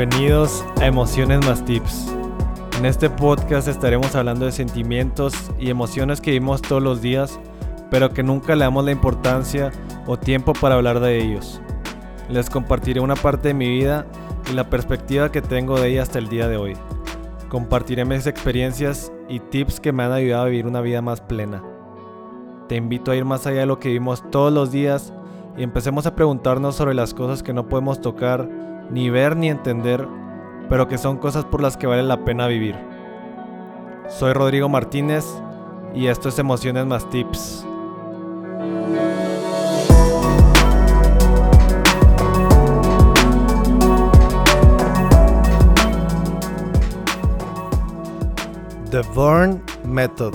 Bienvenidos a Emociones más Tips. En este podcast estaremos hablando de sentimientos y emociones que vivimos todos los días, pero que nunca le damos la importancia o tiempo para hablar de ellos. Les compartiré una parte de mi vida y la perspectiva que tengo de ella hasta el día de hoy. Compartiré mis experiencias y tips que me han ayudado a vivir una vida más plena. Te invito a ir más allá de lo que vivimos todos los días y empecemos a preguntarnos sobre las cosas que no podemos tocar, ni ver ni entender, pero que son cosas por las que vale la pena vivir. Soy Rodrigo Martínez y esto es Emociones más Tips. The Burn Method.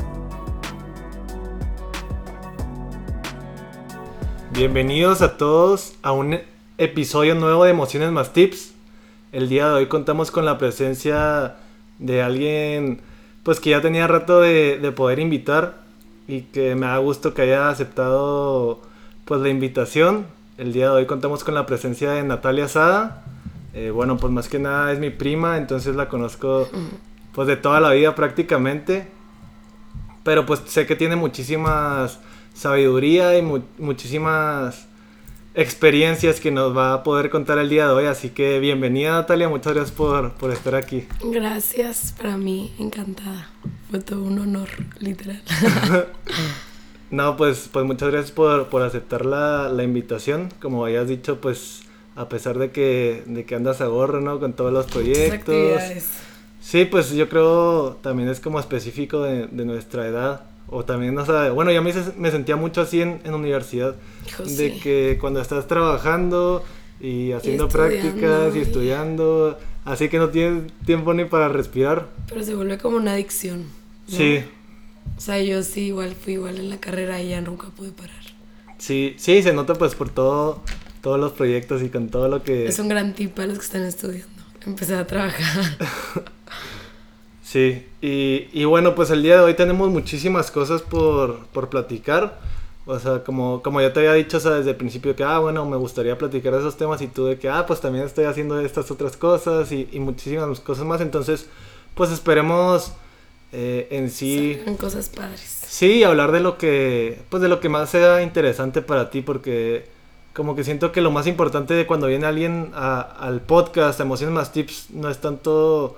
Bienvenidos a todos a un episodio nuevo de Emociones más Tips. El día de hoy contamos con la presencia de alguien pues que ya tenía rato de, de poder invitar y que me da gusto que haya aceptado pues la invitación. El día de hoy contamos con la presencia de Natalia Sada. Eh, bueno, pues más que nada es mi prima, entonces la conozco pues de toda la vida prácticamente. Pero pues sé que tiene muchísimas sabiduría y mu muchísimas experiencias que nos va a poder contar el día de hoy. Así que bienvenida Natalia, muchas gracias por, por estar aquí. Gracias, para mí, encantada. Fue todo un honor, literal. no, pues, pues muchas gracias por, por aceptar la, la, invitación. Como habías dicho, pues a pesar de que, de que andas a gorro, ¿no? Con todos los proyectos. Sí, pues yo creo también es como específico de, de nuestra edad. O también, o sea, bueno, yo me, me sentía mucho así en, en universidad. De sí. que cuando estás trabajando y haciendo prácticas y estudiando, así que no tienes tiempo ni para respirar. Pero se vuelve como una adicción. ¿no? Sí. O sea, yo sí igual fui igual en la carrera y ya nunca pude parar. Sí, sí, se nota pues por todo, todos los proyectos y con todo lo que... Es un gran tip para los que están estudiando. Empezar a trabajar. Sí, y, y, bueno, pues el día de hoy tenemos muchísimas cosas por, por platicar. O sea, como, como ya te había dicho, o sea, desde el principio que, ah, bueno, me gustaría platicar de esos temas y tú de que, ah, pues también estoy haciendo estas otras cosas y, y muchísimas cosas más. Entonces, pues esperemos eh, en sí... En cosas padres. Sí, hablar de lo que, pues de lo que más sea interesante para ti, porque como que siento que lo más importante de cuando viene alguien a, al podcast, a Emociones Más Tips, no es tanto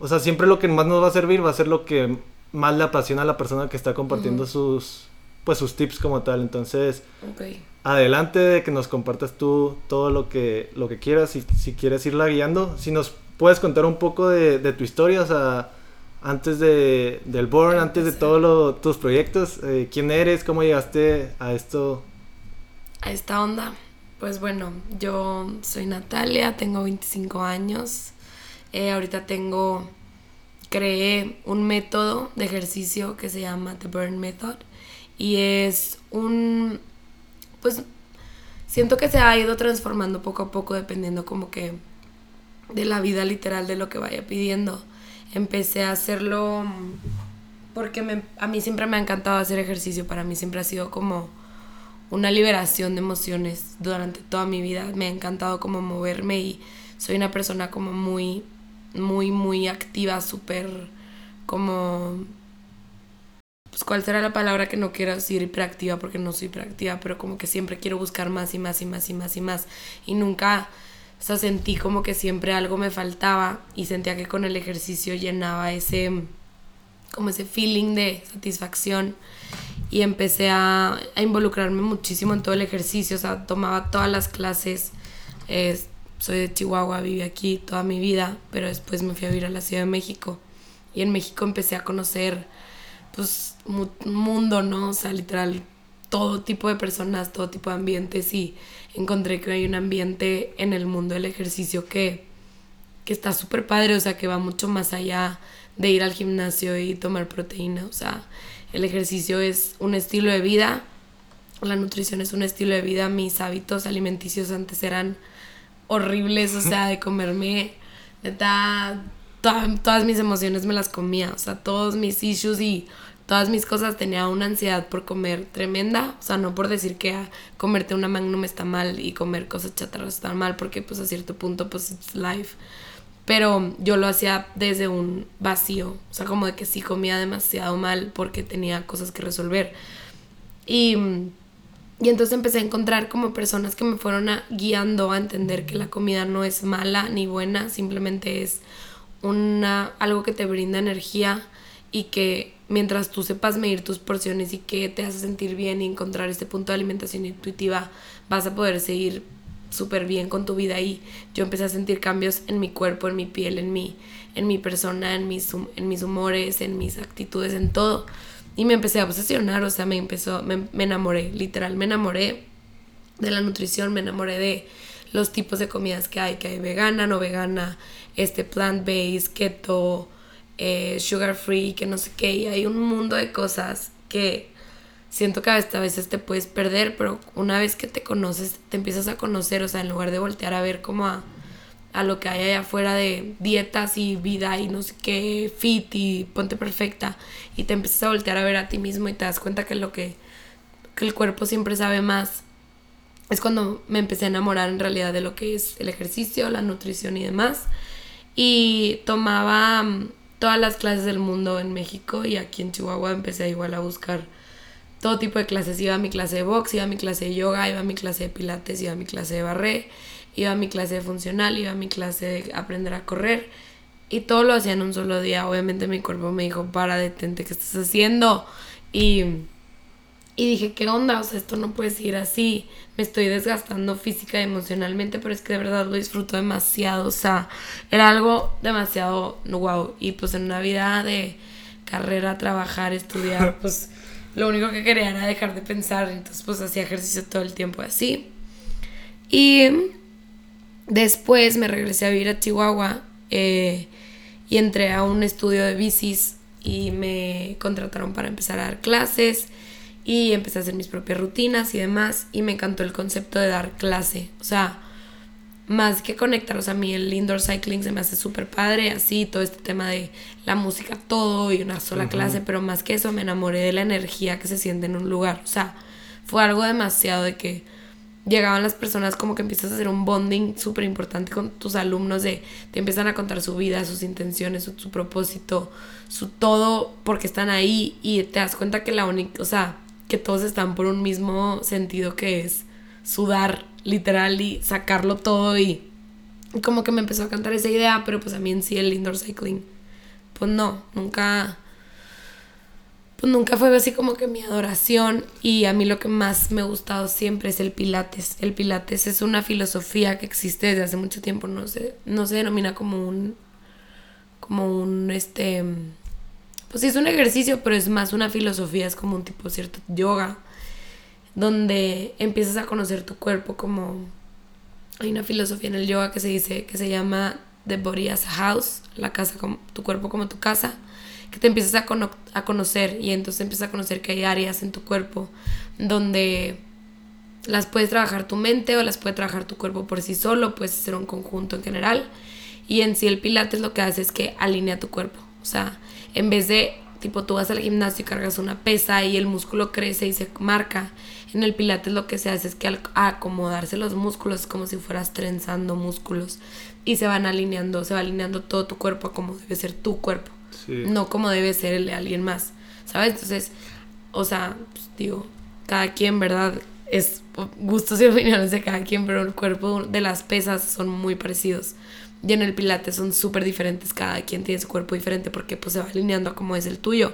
o sea, siempre lo que más nos va a servir va a ser lo que más le apasiona a la persona que está compartiendo uh -huh. sus pues sus tips como tal. Entonces, okay. adelante de que nos compartas tú todo lo que lo que quieras y si quieres irla guiando, si nos puedes contar un poco de, de tu historia, o sea, antes de del Born, antes de todos tus proyectos, eh, quién eres, cómo llegaste a esto a esta onda. Pues bueno, yo soy Natalia, tengo 25 años. Eh, ahorita tengo, creé un método de ejercicio que se llama The Burn Method y es un, pues siento que se ha ido transformando poco a poco dependiendo como que de la vida literal de lo que vaya pidiendo. Empecé a hacerlo porque me, a mí siempre me ha encantado hacer ejercicio, para mí siempre ha sido como una liberación de emociones durante toda mi vida, me ha encantado como moverme y soy una persona como muy muy, muy activa, súper como... Pues cuál será la palabra que no quiero decir hiperactiva porque no soy hiperactiva, pero como que siempre quiero buscar más y más y más y más y más. Y nunca, o sea, sentí como que siempre algo me faltaba y sentía que con el ejercicio llenaba ese, como ese feeling de satisfacción. Y empecé a, a involucrarme muchísimo en todo el ejercicio, o sea, tomaba todas las clases. Eh, soy de Chihuahua, viví aquí toda mi vida, pero después me fui a vivir a la Ciudad de México. Y en México empecé a conocer, pues, un mundo, ¿no? O sea, literal, todo tipo de personas, todo tipo de ambientes. Y encontré que hay un ambiente en el mundo del ejercicio que, que está súper padre, o sea, que va mucho más allá de ir al gimnasio y tomar proteína. O sea, el ejercicio es un estilo de vida, la nutrición es un estilo de vida. Mis hábitos alimenticios antes eran horribles, o sea, de comerme, neta, to todas mis emociones me las comía, o sea, todos mis issues y todas mis cosas tenía una ansiedad por comer tremenda, o sea, no por decir que ah, comerte una magnum está mal y comer cosas chatarras está mal, porque pues a cierto punto pues it's life. Pero yo lo hacía desde un vacío, o sea, como de que sí comía demasiado mal porque tenía cosas que resolver. Y, y entonces empecé a encontrar como personas que me fueron guiando a entender que la comida no es mala ni buena, simplemente es una, algo que te brinda energía y que mientras tú sepas medir tus porciones y que te hace sentir bien y encontrar este punto de alimentación intuitiva, vas a poder seguir súper bien con tu vida y yo empecé a sentir cambios en mi cuerpo, en mi piel, en mi, en mi persona, en mis, en mis humores, en mis actitudes, en todo. Y me empecé a obsesionar, o sea, me empezó, me, me enamoré, literal, me enamoré de la nutrición, me enamoré de los tipos de comidas que hay, que hay vegana, no vegana, este plant-based, keto, eh, sugar free, que no sé qué, y hay un mundo de cosas que siento que a veces te puedes perder, pero una vez que te conoces, te empiezas a conocer, o sea, en lugar de voltear a ver como a, a lo que hay allá afuera de dietas y vida y no sé qué, fit y ponte perfecta, y te empiezas a voltear a ver a ti mismo y te das cuenta que lo que, que el cuerpo siempre sabe más. Es cuando me empecé a enamorar en realidad de lo que es el ejercicio, la nutrición y demás. Y tomaba todas las clases del mundo en México y aquí en Chihuahua empecé igual a buscar todo tipo de clases. Iba a mi clase de box, iba a mi clase de yoga, iba a mi clase de pilates, iba a mi clase de barré, iba a mi clase de funcional, iba a mi clase de aprender a correr. Y todo lo hacía en un solo día. Obviamente mi cuerpo me dijo, para, detente, ¿qué estás haciendo? Y y dije, ¿qué onda? O sea, esto no puede seguir así. Me estoy desgastando física y emocionalmente, pero es que de verdad lo disfruto demasiado. O sea, era algo demasiado wow. Y pues en una vida de carrera, trabajar, estudiar, pues lo único que quería era dejar de pensar. Entonces, pues hacía ejercicio todo el tiempo así. Y después me regresé a vivir a Chihuahua eh, y entré a un estudio de bicis y me contrataron para empezar a dar clases y empecé a hacer mis propias rutinas y demás y me encantó el concepto de dar clase, o sea, más que conectaros a mí el indoor cycling se me hace súper padre, así todo este tema de la música, todo y una sola clase, pero más que eso me enamoré de la energía que se siente en un lugar, o sea, fue algo demasiado de que llegaban las personas como que empiezas a hacer un bonding súper importante con tus alumnos de te empiezan a contar su vida, sus intenciones, su, propósito, su todo porque están ahí y te das cuenta que la única, o sea, que todos están por un mismo sentido que es sudar literal y sacarlo todo y, como que me empezó a cantar esa idea, pero pues a mí sí el indoor cycling, pues no, nunca, pues nunca fue así como que mi adoración y a mí lo que más me ha gustado siempre es el pilates. El pilates es una filosofía que existe desde hace mucho tiempo, no se, no se denomina como un, como un, este, pues sí es un ejercicio, pero es más una filosofía, es como un tipo cierto yoga, donde empiezas a conocer tu cuerpo como... Hay una filosofía en el yoga que se dice, que se llama The Body as House, la casa como tu cuerpo como tu casa, que te empiezas a, a conocer y entonces empiezas a conocer que hay áreas en tu cuerpo donde las puedes trabajar tu mente o las puede trabajar tu cuerpo por sí solo, puedes hacer un conjunto en general. Y en sí el pilates lo que hace es que alinea tu cuerpo. O sea, en vez de, tipo, tú vas al gimnasio y cargas una pesa y el músculo crece y se marca, en el pilates lo que se hace es que acomodarse los músculos es como si fueras trenzando músculos y se van alineando, se va alineando todo tu cuerpo como debe ser tu cuerpo, no como debe ser el de alguien más, ¿sabes? Entonces, o sea, pues, digo, cada quien, ¿verdad? Es gustos y opiniones de cada quien, pero el cuerpo de las pesas son muy parecidos. Y en el pilates son súper diferentes, cada quien tiene su cuerpo diferente porque pues se va alineando a como es el tuyo.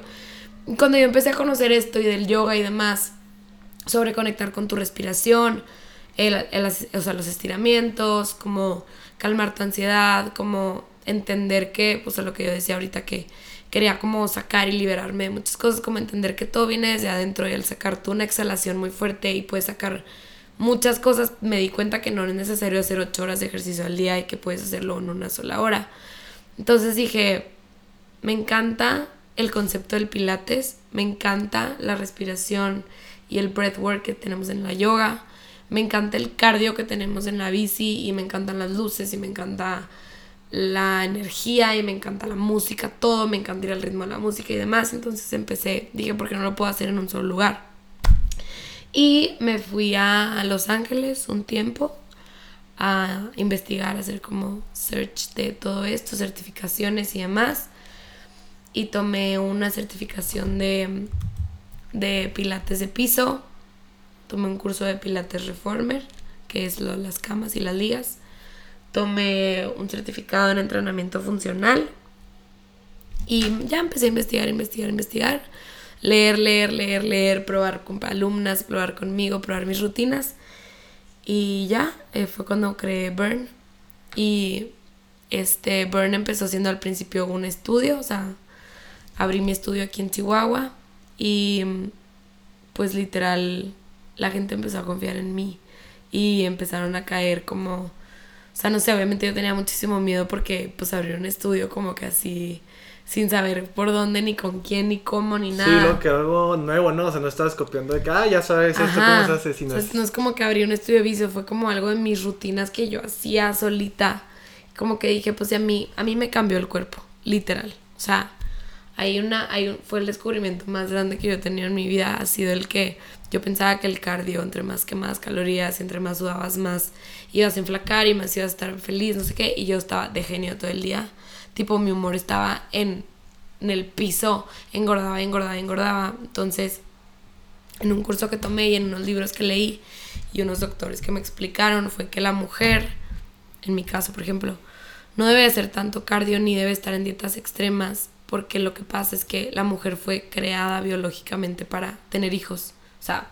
Cuando yo empecé a conocer esto y del yoga y demás, sobre conectar con tu respiración, el, o sea, los estiramientos, como calmar tu ansiedad, como entender que, pues a lo que yo decía ahorita, que quería como sacar y liberarme de muchas cosas, como entender que todo viene desde adentro y al sacar tú una exhalación muy fuerte y puedes sacar muchas cosas me di cuenta que no es necesario hacer ocho horas de ejercicio al día y que puedes hacerlo en una sola hora. Entonces dije, me encanta el concepto del pilates, me encanta la respiración y el breathwork que tenemos en la yoga, me encanta el cardio que tenemos en la bici y me encantan las luces y me encanta la energía y me encanta la música, todo, me encanta ir al ritmo de la música y demás. Entonces empecé, dije, ¿por qué no lo puedo hacer en un solo lugar? Y me fui a Los Ángeles un tiempo a investigar, a hacer como search de todo esto, certificaciones y demás. Y tomé una certificación de, de pilates de piso, tomé un curso de pilates reformer, que es las camas y las ligas tomé un certificado en entrenamiento funcional y ya empecé a investigar, investigar, investigar, leer, leer, leer, leer, probar con alumnas, probar conmigo, probar mis rutinas. Y ya eh, fue cuando creé Burn. Y este Burn empezó siendo al principio un estudio, o sea, abrí mi estudio aquí en Chihuahua y pues literal la gente empezó a confiar en mí y empezaron a caer como o sea, no sé, obviamente yo tenía muchísimo miedo porque pues abrir un estudio como que así sin saber por dónde, ni con quién, ni cómo, ni nada. Sí, lo que algo nuevo, ¿no? O sea, no estabas copiando de que, ah, ya sabes esto, cómo se hace, sino... No es como que abrí un estudio de vicio, fue como algo de mis rutinas que yo hacía solita. Como que dije, pues a mí, a mí me cambió el cuerpo, literal. O sea, hay una, hay un, fue el descubrimiento más grande que yo he tenido en mi vida, ha sido el que yo pensaba que el cardio, entre más que calorías, entre más sudabas, más ibas a enflacar y más ibas a estar feliz, no sé qué, y yo estaba de genio todo el día. Tipo, mi humor estaba en, en el piso, engordaba, engordaba, engordaba. Entonces, en un curso que tomé y en unos libros que leí y unos doctores que me explicaron fue que la mujer, en mi caso, por ejemplo, no debe hacer tanto cardio ni debe estar en dietas extremas porque lo que pasa es que la mujer fue creada biológicamente para tener hijos. O sea,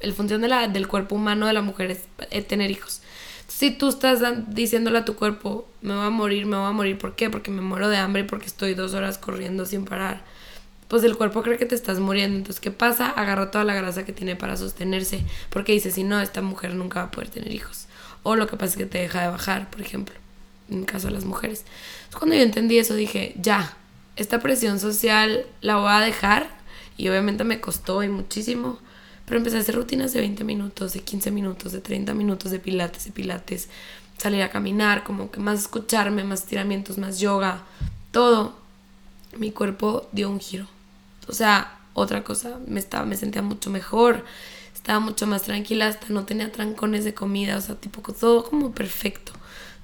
el función de la, del cuerpo humano de la mujer es, tener hijos. si tú estás diciéndole a tu cuerpo, me voy a morir, me voy a morir, ¿por qué? Porque me muero de hambre y porque estoy dos horas corriendo sin parar. Pues el cuerpo cree que te estás muriendo. Entonces, ¿qué pasa? Agarra toda la grasa que tiene para sostenerse. Porque dice, si no, esta mujer nunca va a poder tener hijos. O lo que pasa es que te deja de bajar, por ejemplo. En el caso de las mujeres. Entonces, cuando yo entendí eso, dije, ya, esta presión social la voy a dejar y obviamente me costó y muchísimo, pero empecé a hacer rutinas de 20 minutos, de 15 minutos, de 30 minutos de pilates, de pilates, salir a caminar, como que más escucharme, más estiramientos, más yoga, todo. Mi cuerpo dio un giro. O sea, otra cosa, me, estaba, me sentía mucho mejor, estaba mucho más tranquila, hasta no tenía trancones de comida, o sea, tipo todo como perfecto.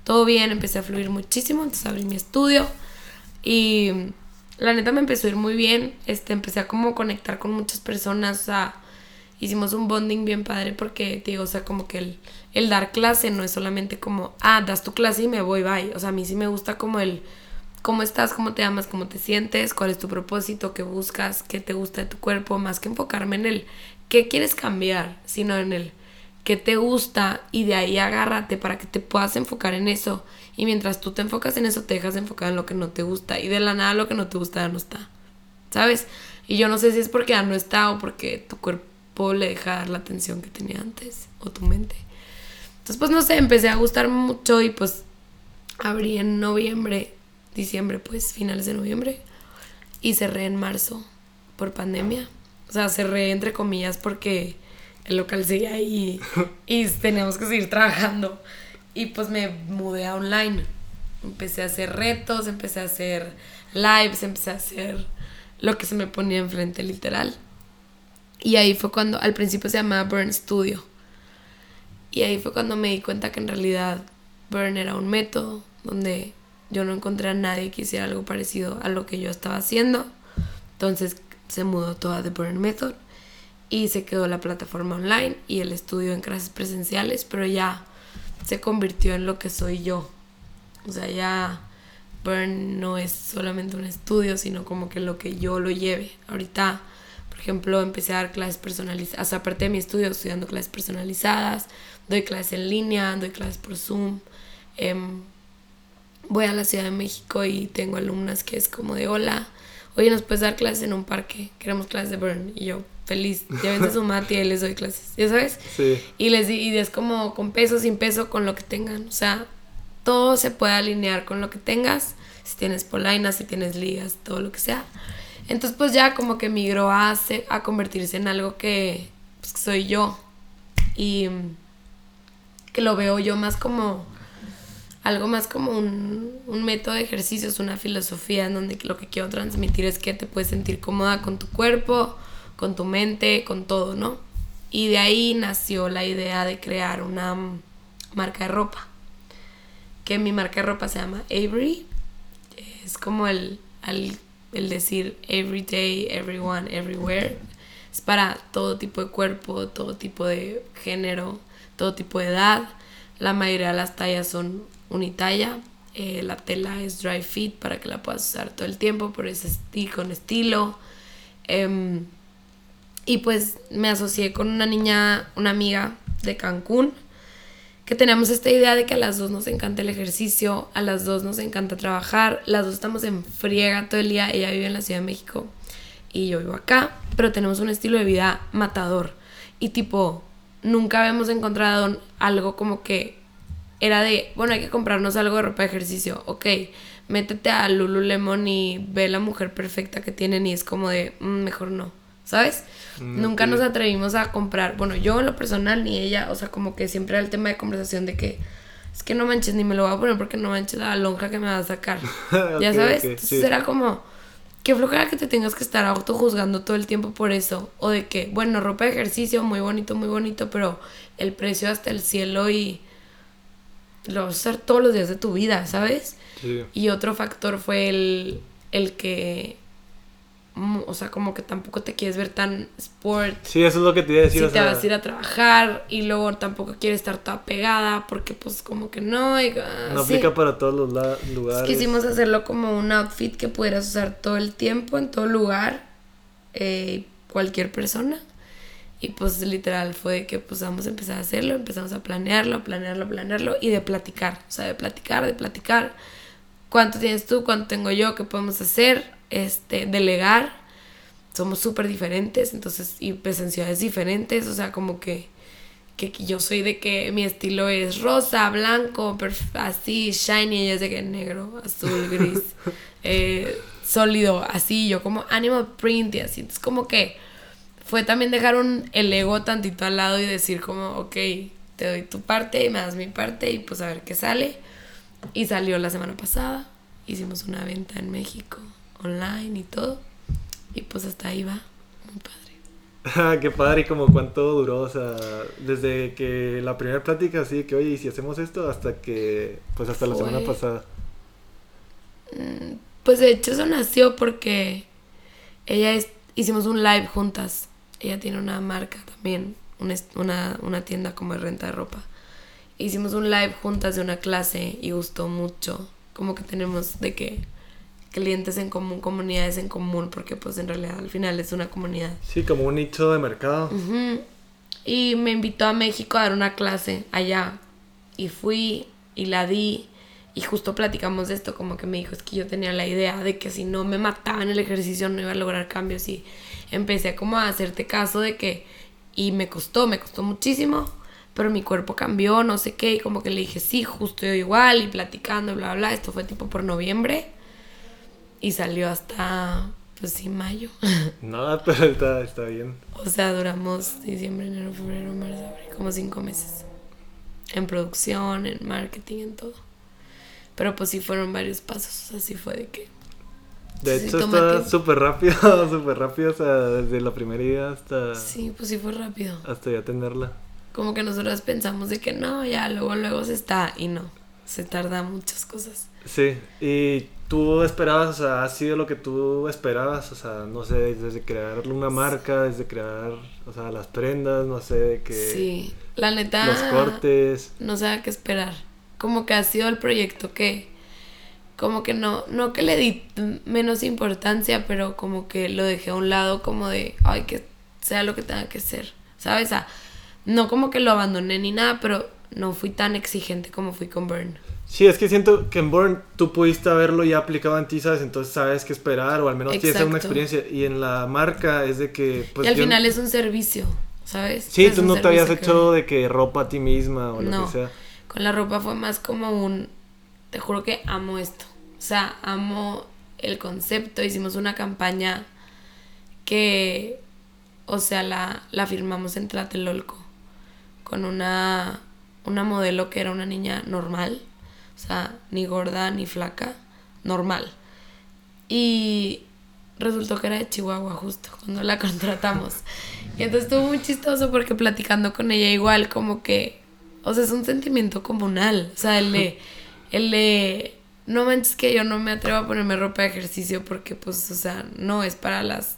Todo bien, empecé a fluir muchísimo, entonces abrí mi estudio y la neta me empezó a ir muy bien. Este, empecé a como conectar con muchas personas. O sea, hicimos un bonding bien padre porque, digo, o sea, como que el, el dar clase no es solamente como, ah, das tu clase y me voy, bye. O sea, a mí sí me gusta como el cómo estás, cómo te amas, cómo te sientes, cuál es tu propósito, qué buscas, qué te gusta de tu cuerpo, más que enfocarme en el qué quieres cambiar, sino en el qué te gusta y de ahí agárrate para que te puedas enfocar en eso y mientras tú te enfocas en eso, te dejas de enfocar en lo que no te gusta. Y de la nada lo que no te gusta ya no está. ¿Sabes? Y yo no sé si es porque ya no está o porque tu cuerpo le deja dar la atención que tenía antes. O tu mente. Entonces, pues no sé, empecé a gustar mucho y pues abrí en noviembre, diciembre, pues finales de noviembre. Y cerré en marzo por pandemia. O sea, cerré entre comillas porque el local seguía ahí y teníamos que seguir trabajando. Y pues me mudé a online. Empecé a hacer retos, empecé a hacer lives, empecé a hacer lo que se me ponía enfrente literal. Y ahí fue cuando, al principio se llamaba Burn Studio. Y ahí fue cuando me di cuenta que en realidad Burn era un método donde yo no encontré a nadie que hiciera algo parecido a lo que yo estaba haciendo. Entonces se mudó toda The Burn Method y se quedó la plataforma online y el estudio en clases presenciales, pero ya se convirtió en lo que soy yo. O sea, ya Burn no es solamente un estudio, sino como que lo que yo lo lleve. Ahorita, por ejemplo, empecé a dar clases personalizadas. aparte de mi estudio, estoy dando clases personalizadas, doy clases en línea, doy clases por Zoom. Em, voy a la Ciudad de México y tengo alumnas que es como de hola, oye, nos puedes dar clases en un parque, queremos clases de Burn. Y yo, feliz. Llévense su mate y les doy clases, ¿ya sabes? Sí. Y les y es como con peso, sin peso, con lo que tengan. O sea, todo se puede alinear con lo que tengas. Si tienes polainas, si tienes ligas, todo lo que sea. Entonces, pues ya como que migró a, a convertirse en algo que pues, soy yo. Y que lo veo yo más como algo más como un, un método de ejercicios, una filosofía en donde lo que quiero transmitir es que te puedes sentir cómoda con tu cuerpo, con tu mente, con todo, ¿no? Y de ahí nació la idea de crear una marca de ropa. Que mi marca de ropa se llama Avery. Es como el, el, el decir everyday, everyone, everywhere. Es para todo tipo de cuerpo, todo tipo de género, todo tipo de edad. La mayoría de las tallas son unitalla. Eh, la tela es dry fit para que la puedas usar todo el tiempo, por ese estilo, con estilo. Em, y pues me asocié con una niña, una amiga de Cancún, que tenemos esta idea de que a las dos nos encanta el ejercicio, a las dos nos encanta trabajar, las dos estamos en friega todo el día, ella vive en la Ciudad de México y yo vivo acá, pero tenemos un estilo de vida matador y tipo, nunca habíamos encontrado algo como que era de, bueno, hay que comprarnos algo de ropa de ejercicio, ok, métete a Lululemon y ve la mujer perfecta que tienen y es como de, mm, mejor no. ¿Sabes? Mm, Nunca nos atrevimos a comprar, bueno, yo en lo personal ni ella, o sea, como que siempre era el tema de conversación de que es que no manches, ni me lo voy a poner porque no manches la lonja que me va a sacar. ya sabes, entonces era como qué flojera que te tengas que estar autojuzgando todo el tiempo por eso o de que, bueno, ropa de ejercicio muy bonito, muy bonito, pero el precio hasta el cielo y lo vas a usar todos los días de tu vida, ¿sabes? Y otro factor fue el, el que o sea, como que tampoco te quieres ver tan sport. Sí, eso es lo que te iba a decir. Si te vas a ir a trabajar y luego tampoco quieres estar toda pegada porque pues como que no. no aplica para todos los lugares. quisimos hacerlo como un outfit que pudieras usar todo el tiempo, en todo lugar, eh, cualquier persona. Y pues literal fue que pues vamos a empezar a hacerlo, empezamos a planearlo, planearlo, planearlo y de platicar, o sea, de platicar, de platicar. ¿Cuánto tienes tú? ¿Cuánto tengo yo? ¿Qué podemos hacer? Este, delegar, somos súper diferentes, entonces, y presenciales diferentes, o sea, como que, que yo soy de que mi estilo es rosa, blanco, así, shiny, ella es de que negro, azul, gris, eh, sólido, así, yo como animal print y así, entonces como que fue también dejar un, el ego tantito al lado y decir como, ok, te doy tu parte y me das mi parte y pues a ver qué sale. Y salió la semana pasada, hicimos una venta en México online y todo. Y pues hasta ahí va. Muy padre. Qué padre, y como cuánto duró, o sea, desde que la primera plática, así que, oye, ¿y si hacemos esto? Hasta que, pues hasta la semana pasada. Mm, pues de hecho eso nació porque ella es, hicimos un live juntas. Ella tiene una marca también, una, una tienda como de renta de ropa. Hicimos un live juntas de una clase y gustó mucho. Como que tenemos de que clientes en común, comunidades en común, porque pues en realidad al final es una comunidad. Sí, como un nicho de mercado. Y me invitó a México a dar una clase allá. Y fui y la di. Y justo platicamos de esto, como que me dijo, es que yo tenía la idea de que si no me mataba en el ejercicio no iba a lograr cambios. Y empecé como a hacerte caso de que... Y me costó, me costó muchísimo pero mi cuerpo cambió, no sé qué, y como que le dije, sí, justo yo igual, y platicando, bla, bla, esto fue tipo por noviembre, y salió hasta, pues sí, mayo. No, pero está, está bien. O sea, duramos diciembre, enero, febrero, marzo, abril, como cinco meses. En producción, en marketing, en todo. Pero pues sí fueron varios pasos, así fue de que... De hecho está súper rápido, súper rápido, o sea, desde la primera idea hasta... Sí, pues sí fue rápido. Hasta ya tenerla. Como que nosotros pensamos de que no, ya luego, luego se está, y no, se tarda muchas cosas. Sí, y tú esperabas, o sea, ha sido lo que tú esperabas, o sea, no sé, desde crear una marca, desde crear, o sea, las prendas, no sé, de que... Sí, la neta... Los cortes. No sé qué esperar. Como que ha sido el proyecto que... Como que no, no que le di menos importancia, pero como que lo dejé a un lado como de, ay, que sea lo que tenga que ser, ¿sabes? O sea, no como que lo abandoné ni nada, pero no fui tan exigente como fui con Burn. Sí, es que siento que en Born tú pudiste haberlo ya aplicado en ti, ¿sabes? Entonces sabes qué esperar o al menos tienes una experiencia. Y en la marca es de que... Pues, y al final es un servicio, ¿sabes? Sí, tú no te habías hecho de que ropa a ti misma o lo que sea. Con la ropa fue más como un... Te juro que amo esto. O sea, amo el concepto. Hicimos una campaña que... O sea, la, la firmamos en Tlatelolco con una, una modelo que era una niña normal O sea, ni gorda ni flaca, normal. Y resultó que era de Chihuahua justo cuando la contratamos. Y entonces estuvo muy chistoso porque platicando con ella igual como que, o sea, es un sentimiento comunal. O sea, el de, el de, no manches que yo no me atrevo a ponerme ropa de ejercicio porque pues, o sea, no es para las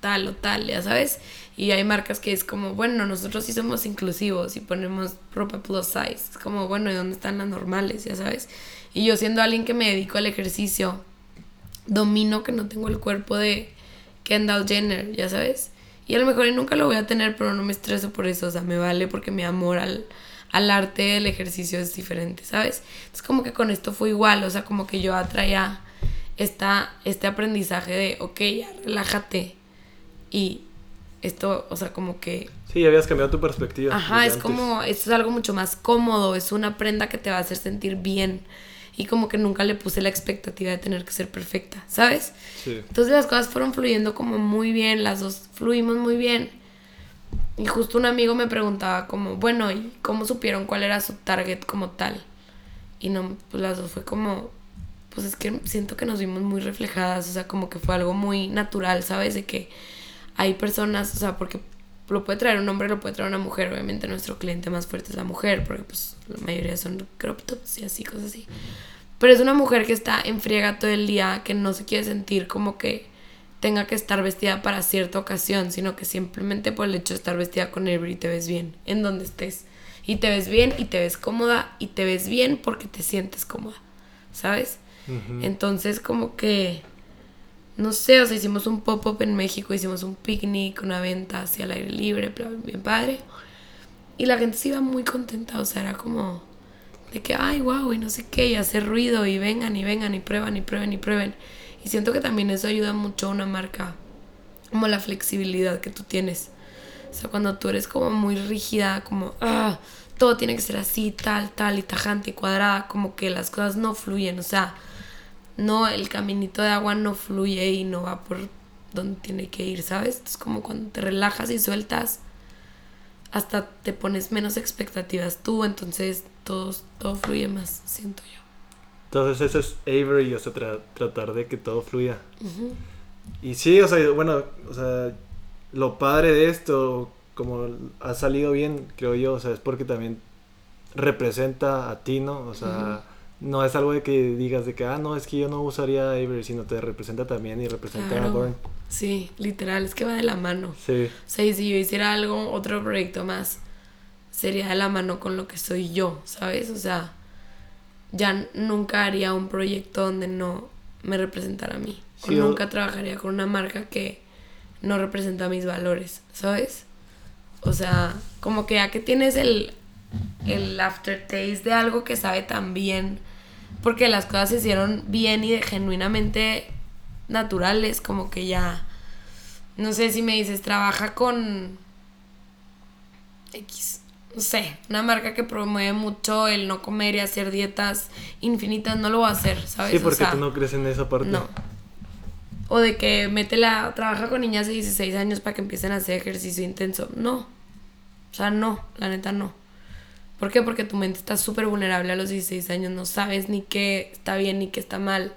tal o tal, ya sabes. Y hay marcas que es como, bueno, nosotros sí somos inclusivos y ponemos ropa plus size. Es como, bueno, ¿y dónde están las normales, ya sabes? Y yo siendo alguien que me dedico al ejercicio, domino que no tengo el cuerpo de Kendall Jenner, ya sabes. Y a lo mejor nunca lo voy a tener, pero no me estreso por eso, o sea, me vale porque mi amor al, al arte del ejercicio es diferente, ¿sabes? Es como que con esto fue igual, o sea, como que yo atraía esta, este aprendizaje de, ok, ya relájate. Y esto, o sea, como que... Sí, habías cambiado tu perspectiva. Ajá, es como, esto es algo mucho más cómodo, es una prenda que te va a hacer sentir bien y como que nunca le puse la expectativa de tener que ser perfecta, ¿sabes? Sí. Entonces las cosas fueron fluyendo como muy bien, las dos fluimos muy bien. Y justo un amigo me preguntaba como, bueno, ¿y cómo supieron cuál era su target como tal? Y no, pues las dos fue como, pues es que siento que nos vimos muy reflejadas, o sea, como que fue algo muy natural, ¿sabes? De que hay personas, o sea, porque lo puede traer un hombre, lo puede traer una mujer. Obviamente nuestro cliente más fuerte es la mujer, porque pues la mayoría son crop tops y así, cosas así. Pero es una mujer que está en friega todo el día, que no se quiere sentir como que tenga que estar vestida para cierta ocasión, sino que simplemente por el hecho de estar vestida con y te ves bien, en donde estés. Y te ves bien y te ves cómoda y te ves bien porque te sientes cómoda, ¿sabes? Entonces como que no sé, o sea, hicimos un pop-up en México, hicimos un picnic, una venta hacia el aire libre, bien padre. Y la gente se iba muy contenta, o sea, era como de que, ay, wow, y no sé qué, y hacer ruido, y vengan, y vengan, y prueban, y prueben, y prueben. Y siento que también eso ayuda mucho a una marca, como la flexibilidad que tú tienes. O sea, cuando tú eres como muy rígida, como, ah, todo tiene que ser así, tal, tal, y tajante, y cuadrada, como que las cosas no fluyen, o sea no, el caminito de agua no fluye y no va por donde tiene que ir, ¿sabes? Es como cuando te relajas y sueltas, hasta te pones menos expectativas tú, entonces todo, todo fluye más, siento yo. Entonces eso es Avery, o sea, tratar de que todo fluya. Y sí, o sea, bueno, o sea, lo padre de esto, como ha salido bien, creo yo, o sea, es porque también representa a ti, ¿no? O sea, no es algo de que digas de que, ah, no, es que yo no usaría Avery, sino te representa también y representa a Born. Sí, literal, es que va de la mano. Sí. O sea, y si yo hiciera algo, otro proyecto más, sería de la mano con lo que soy yo, ¿sabes? O sea, ya nunca haría un proyecto donde no me representara a mí. o nunca trabajaría con una marca que no representa mis valores, ¿sabes? O sea, como que ya que tienes el, el aftertaste de algo que sabe tan bien porque las cosas se hicieron bien y genuinamente naturales, como que ya, no sé si me dices, trabaja con X, no sé, una marca que promueve mucho el no comer y hacer dietas infinitas, no lo va a hacer, ¿sabes? Sí, porque tú no crees en esa parte. No. O de que métela, trabaja con niñas de 16 años para que empiecen a hacer ejercicio intenso. No. O sea, no, la neta no. ¿Por qué? Porque tu mente está súper vulnerable a los 16 años, no sabes ni qué está bien ni qué está mal,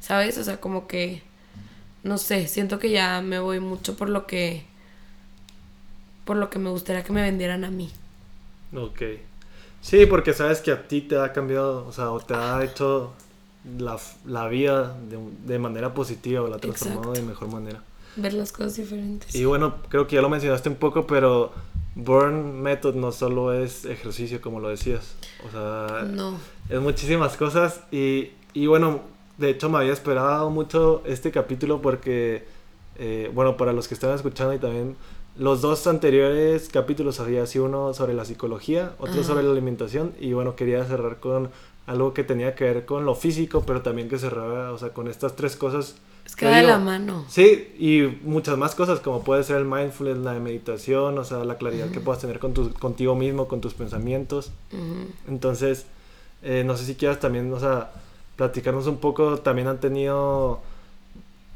¿sabes? O sea, como que, no sé, siento que ya me voy mucho por lo que, por lo que me gustaría que me vendieran a mí. Ok. Sí, porque sabes que a ti te ha cambiado, o sea, o te ha hecho la, la vida de, de, manera positiva o la ha transformado de mejor manera. Ver las cosas diferentes. Y bueno, creo que ya lo mencionaste un poco, pero Burn Method no solo es ejercicio, como lo decías. O sea, no. es muchísimas cosas. Y, y bueno, de hecho me había esperado mucho este capítulo porque, eh, bueno, para los que están escuchando y también los dos anteriores capítulos había sido uno sobre la psicología, otro sobre la alimentación. Y bueno, quería cerrar con algo que tenía que ver con lo físico, pero también que cerraba, o sea, con estas tres cosas es que de la mano. Sí, y muchas más cosas, como puede ser el mindfulness, la meditación, o sea, la claridad que puedas tener con tu, contigo mismo, con tus pensamientos. Entonces, eh, no sé si quieras también, o sea, platicarnos un poco. También han tenido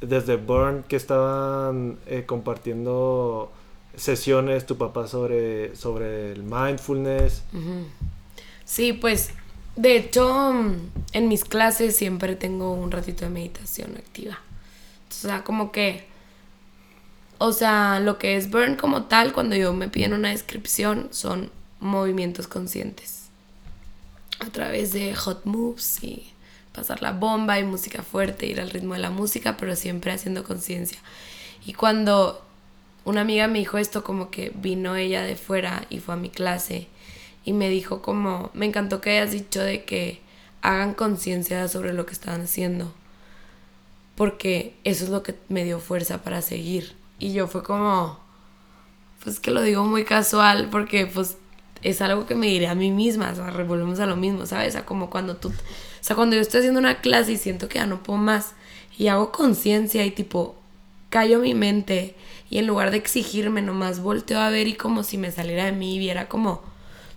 desde Burn que estaban eh, compartiendo sesiones tu papá sobre, sobre el mindfulness. Sí, pues De hecho, en mis clases siempre tengo un ratito de meditación activa. O sea, como que, o sea, lo que es burn como tal, cuando yo me piden una descripción, son movimientos conscientes. A través de hot moves y pasar la bomba y música fuerte, ir al ritmo de la música, pero siempre haciendo conciencia. Y cuando una amiga me dijo esto, como que vino ella de fuera y fue a mi clase y me dijo como, me encantó que hayas dicho de que hagan conciencia sobre lo que estaban haciendo, porque eso es lo que me dio fuerza para seguir. Y yo fue como, pues que lo digo muy casual, porque pues es algo que me diré a mí misma, o sea, revolvemos a lo mismo, ¿sabes? O sea, como cuando tú, o sea, cuando yo estoy haciendo una clase y siento que ya no puedo más y hago conciencia y tipo, callo mi mente y en lugar de exigirme nomás volteo a ver y como si me saliera de mí y viera como,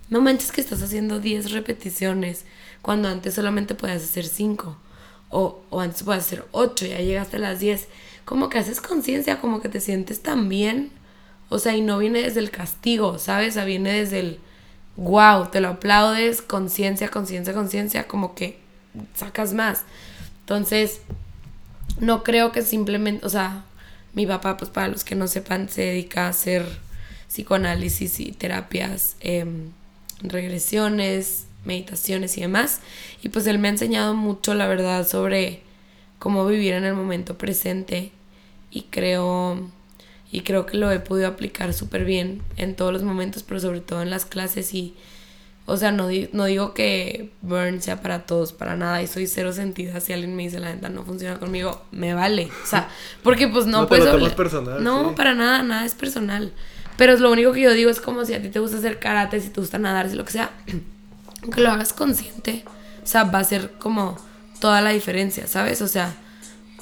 no manches que estás haciendo 10 repeticiones cuando antes solamente podías hacer 5 o, o antes podías hacer 8 y ya llegaste a las 10. Como que haces conciencia, como que te sientes tan bien. O sea, y no viene desde el castigo, ¿sabes? O sea, viene desde el wow, te lo aplaudes, conciencia, conciencia, conciencia, como que sacas más. Entonces, no creo que simplemente, o sea, mi papá, pues para los que no sepan, se dedica a hacer psicoanálisis y terapias, em, regresiones, meditaciones y demás. Y pues él me ha enseñado mucho, la verdad, sobre cómo vivir en el momento presente. Y creo y creo que lo he podido aplicar súper bien en todos los momentos, pero sobre todo en las clases y, o sea, no, no digo que Burn sea para todos, para nada, y soy cero sentida si alguien me dice la neta no funciona conmigo, me vale, o sea, porque pues no, no pues... Personal, no, para nada, nada es personal. Pero es lo único que yo digo es como si a ti te gusta hacer karate, si te gusta nadar, si lo que sea, que lo hagas consciente, o sea, va a ser como toda la diferencia, ¿sabes? O sea,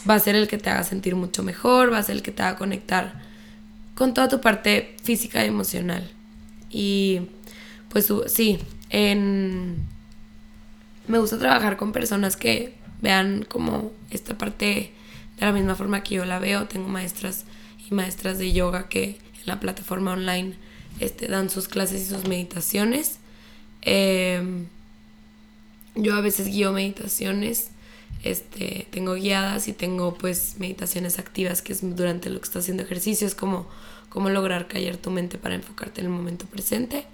va a ser el que te haga sentir mucho mejor, va a ser el que te haga conectar con toda tu parte física y emocional. Y pues sí, en... me gusta trabajar con personas que vean como esta parte de la misma forma que yo la veo. Tengo maestras y maestras de yoga que la plataforma online este, dan sus clases y sus meditaciones. Em, yo a veces guío meditaciones este, tengo guiadas y tengo pues meditaciones activas que es durante lo que estás haciendo ejercicio, es como, como lograr callar tu mente para enfocarte en el momento presente.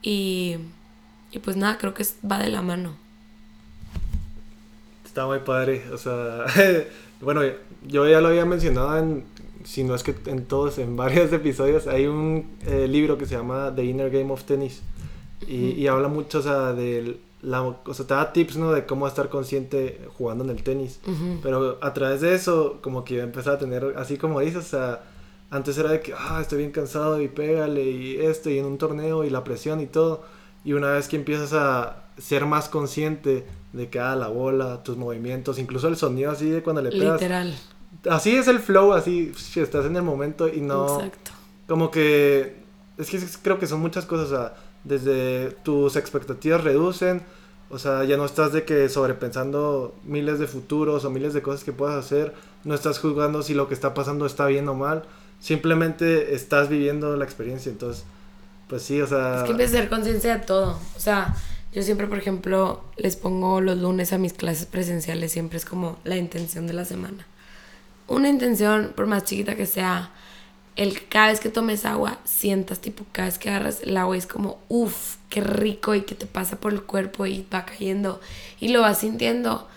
Y, y pues nada, creo que va de la mano. Está muy padre, o sea, bueno, yo ya lo había mencionado en, si no es que en todos, en varios episodios, hay un eh, libro que se llama The Inner Game of Tennis y, y habla mucho, o sea, del la, o sea, te da tips, ¿no? De cómo estar consciente jugando en el tenis. Pero a través de eso, como que yo empecé a tener, así como dices, o sea, antes era de que, ah, estoy bien cansado y pégale y esto y en un torneo y la presión y todo. Y una vez que empiezas a ser más consciente de cada la bola, tus movimientos, incluso el sonido así de cuando le pegas. Literal. Así es el flow, así estás en el momento y no... Exacto. Como que... Es que creo que son muchas cosas, o sea desde tus expectativas reducen, o sea, ya no estás de que sobrepensando miles de futuros o miles de cosas que puedas hacer, no estás juzgando si lo que está pasando está bien o mal, simplemente estás viviendo la experiencia, entonces, pues sí, o sea... Es que empieza a ser conciencia de todo, o sea, yo siempre, por ejemplo, les pongo los lunes a mis clases presenciales, siempre es como la intención de la semana. Una intención, por más chiquita que sea, el cada vez que tomes agua, sientas tipo, cada vez que agarras el agua es como, uff, qué rico y que te pasa por el cuerpo y va cayendo y lo vas sintiendo.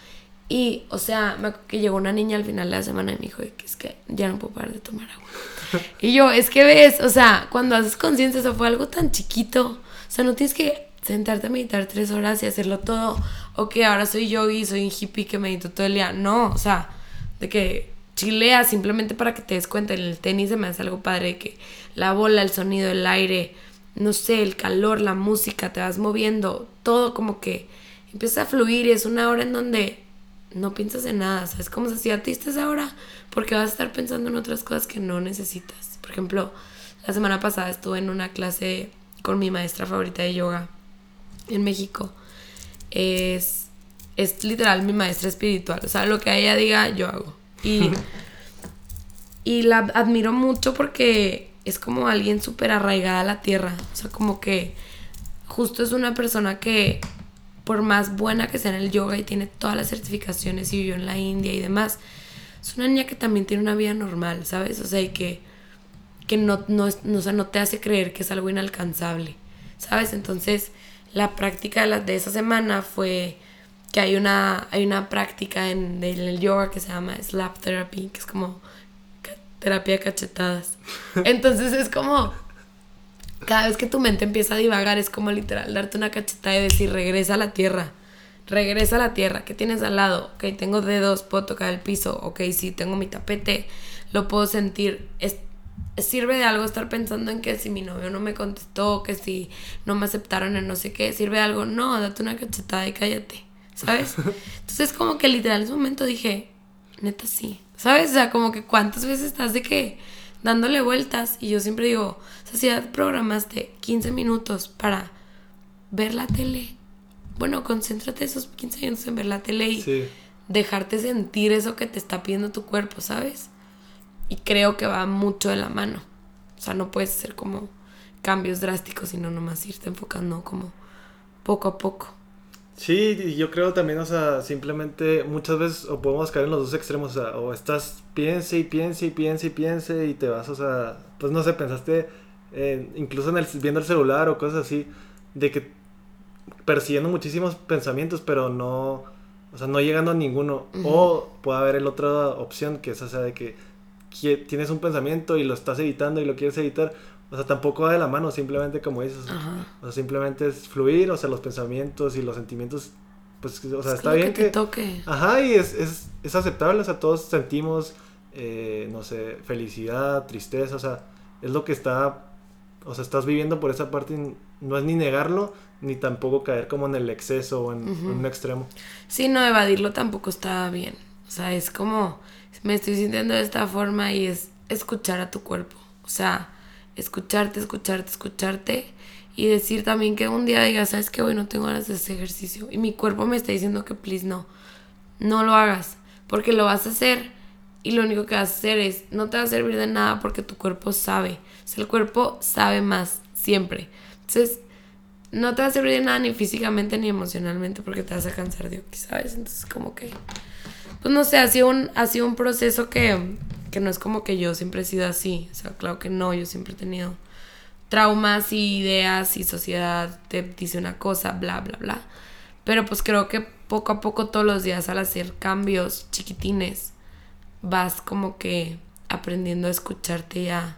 Y, o sea, me que llegó una niña al final de la semana y me dijo es que ya no puedo parar de tomar agua. y yo, es que ves, o sea, cuando haces conciencia, eso fue algo tan chiquito. O sea, no tienes que sentarte a meditar tres horas y hacerlo todo. O que ahora soy yogi, soy un hippie que medito todo el día. No, o sea, de que chilea simplemente para que te des cuenta. En el tenis se me hace algo padre que la bola, el sonido, el aire, no sé, el calor, la música, te vas moviendo, todo como que empieza a fluir y es una hora en donde no piensas en nada, ¿sabes? Como si a ti estás ahora porque vas a estar pensando en otras cosas que no necesitas. Por ejemplo, la semana pasada estuve en una clase con mi maestra favorita de yoga en México. Es, es literal mi maestra espiritual. O sea, lo que ella diga, yo hago. Y, y la admiro mucho porque es como alguien súper arraigada a la tierra. O sea, como que justo es una persona que por más buena que sea en el yoga y tiene todas las certificaciones y vivió en la India y demás, es una niña que también tiene una vida normal, ¿sabes? O sea, y que, que no, no, no, no te hace creer que es algo inalcanzable, ¿sabes? Entonces, la práctica de, la, de esa semana fue que hay una, hay una práctica en, en, el yoga que se llama slap therapy, que es como terapia de cachetadas. Entonces es como, cada vez que tu mente empieza a divagar, es como literal darte una cachetada y decir, regresa a la tierra, regresa a la tierra, ¿qué tienes al lado? Ok, tengo dedos, puedo tocar el piso, ok, sí, tengo mi tapete, lo puedo sentir. Es, sirve de algo estar pensando en que si mi novio no me contestó, que si no me aceptaron en no sé qué, sirve de algo. No, date una cachetada y cállate, ¿sabes? Entonces como que literal en ese momento dije, neta sí, ¿sabes? O sea, como que cuántas veces estás de que dándole vueltas y yo siempre digo, o sea, si ya programaste 15 minutos para ver la tele, bueno, concéntrate esos 15 minutos en ver la tele y dejarte sentir eso que te está pidiendo tu cuerpo, ¿sabes? Y creo que va mucho de la mano. O sea, no puedes hacer como cambios drásticos, sino nomás irte enfocando como poco a poco. Sí, yo creo también, o sea, simplemente muchas veces o podemos caer en los dos extremos, o sea, o estás piense y piense y piense y piense y te vas, o sea, pues no sé, pensaste incluso en el, viendo el celular o cosas así, de que persiguiendo muchísimos pensamientos, pero no, o sea, no llegando a ninguno. O puede haber el otra opción, que es, o sea, de que tienes un pensamiento y lo estás editando y lo quieres editar, o sea, tampoco va de la mano, simplemente como dices, o sea, simplemente es fluir, o sea, los pensamientos y los sentimientos, pues, o sea, está bien que... toque. Ajá, y es, es, es, aceptable, o sea, todos sentimos, eh, no sé, felicidad, tristeza, o sea, es lo que está, o sea, estás viviendo por esa parte, no es ni negarlo, ni tampoco caer como en el exceso o en, en un extremo. Sí, no, evadirlo tampoco está bien, o sea, es como me estoy sintiendo de esta forma y es escuchar a tu cuerpo. O sea, escucharte, escucharte, escucharte y decir también que un día digas, sabes que hoy no tengo ganas de hacer ejercicio y mi cuerpo me está diciendo que please no, no lo hagas porque lo vas a hacer y lo único que vas a hacer es, no te va a servir de nada porque tu cuerpo sabe, el cuerpo sabe más siempre. Entonces, no te va a servir de nada ni físicamente ni emocionalmente porque te vas a cansar de aquí, ¿sabes? Entonces, como que pues no sé, ha un, ha sido un proceso que, que no es como que yo siempre he sido así. O sea, claro que no, yo siempre he tenido traumas y ideas y sociedad te dice una cosa, bla, bla, bla. Pero pues creo que poco a poco todos los días al hacer cambios chiquitines vas como que aprendiendo a escucharte y a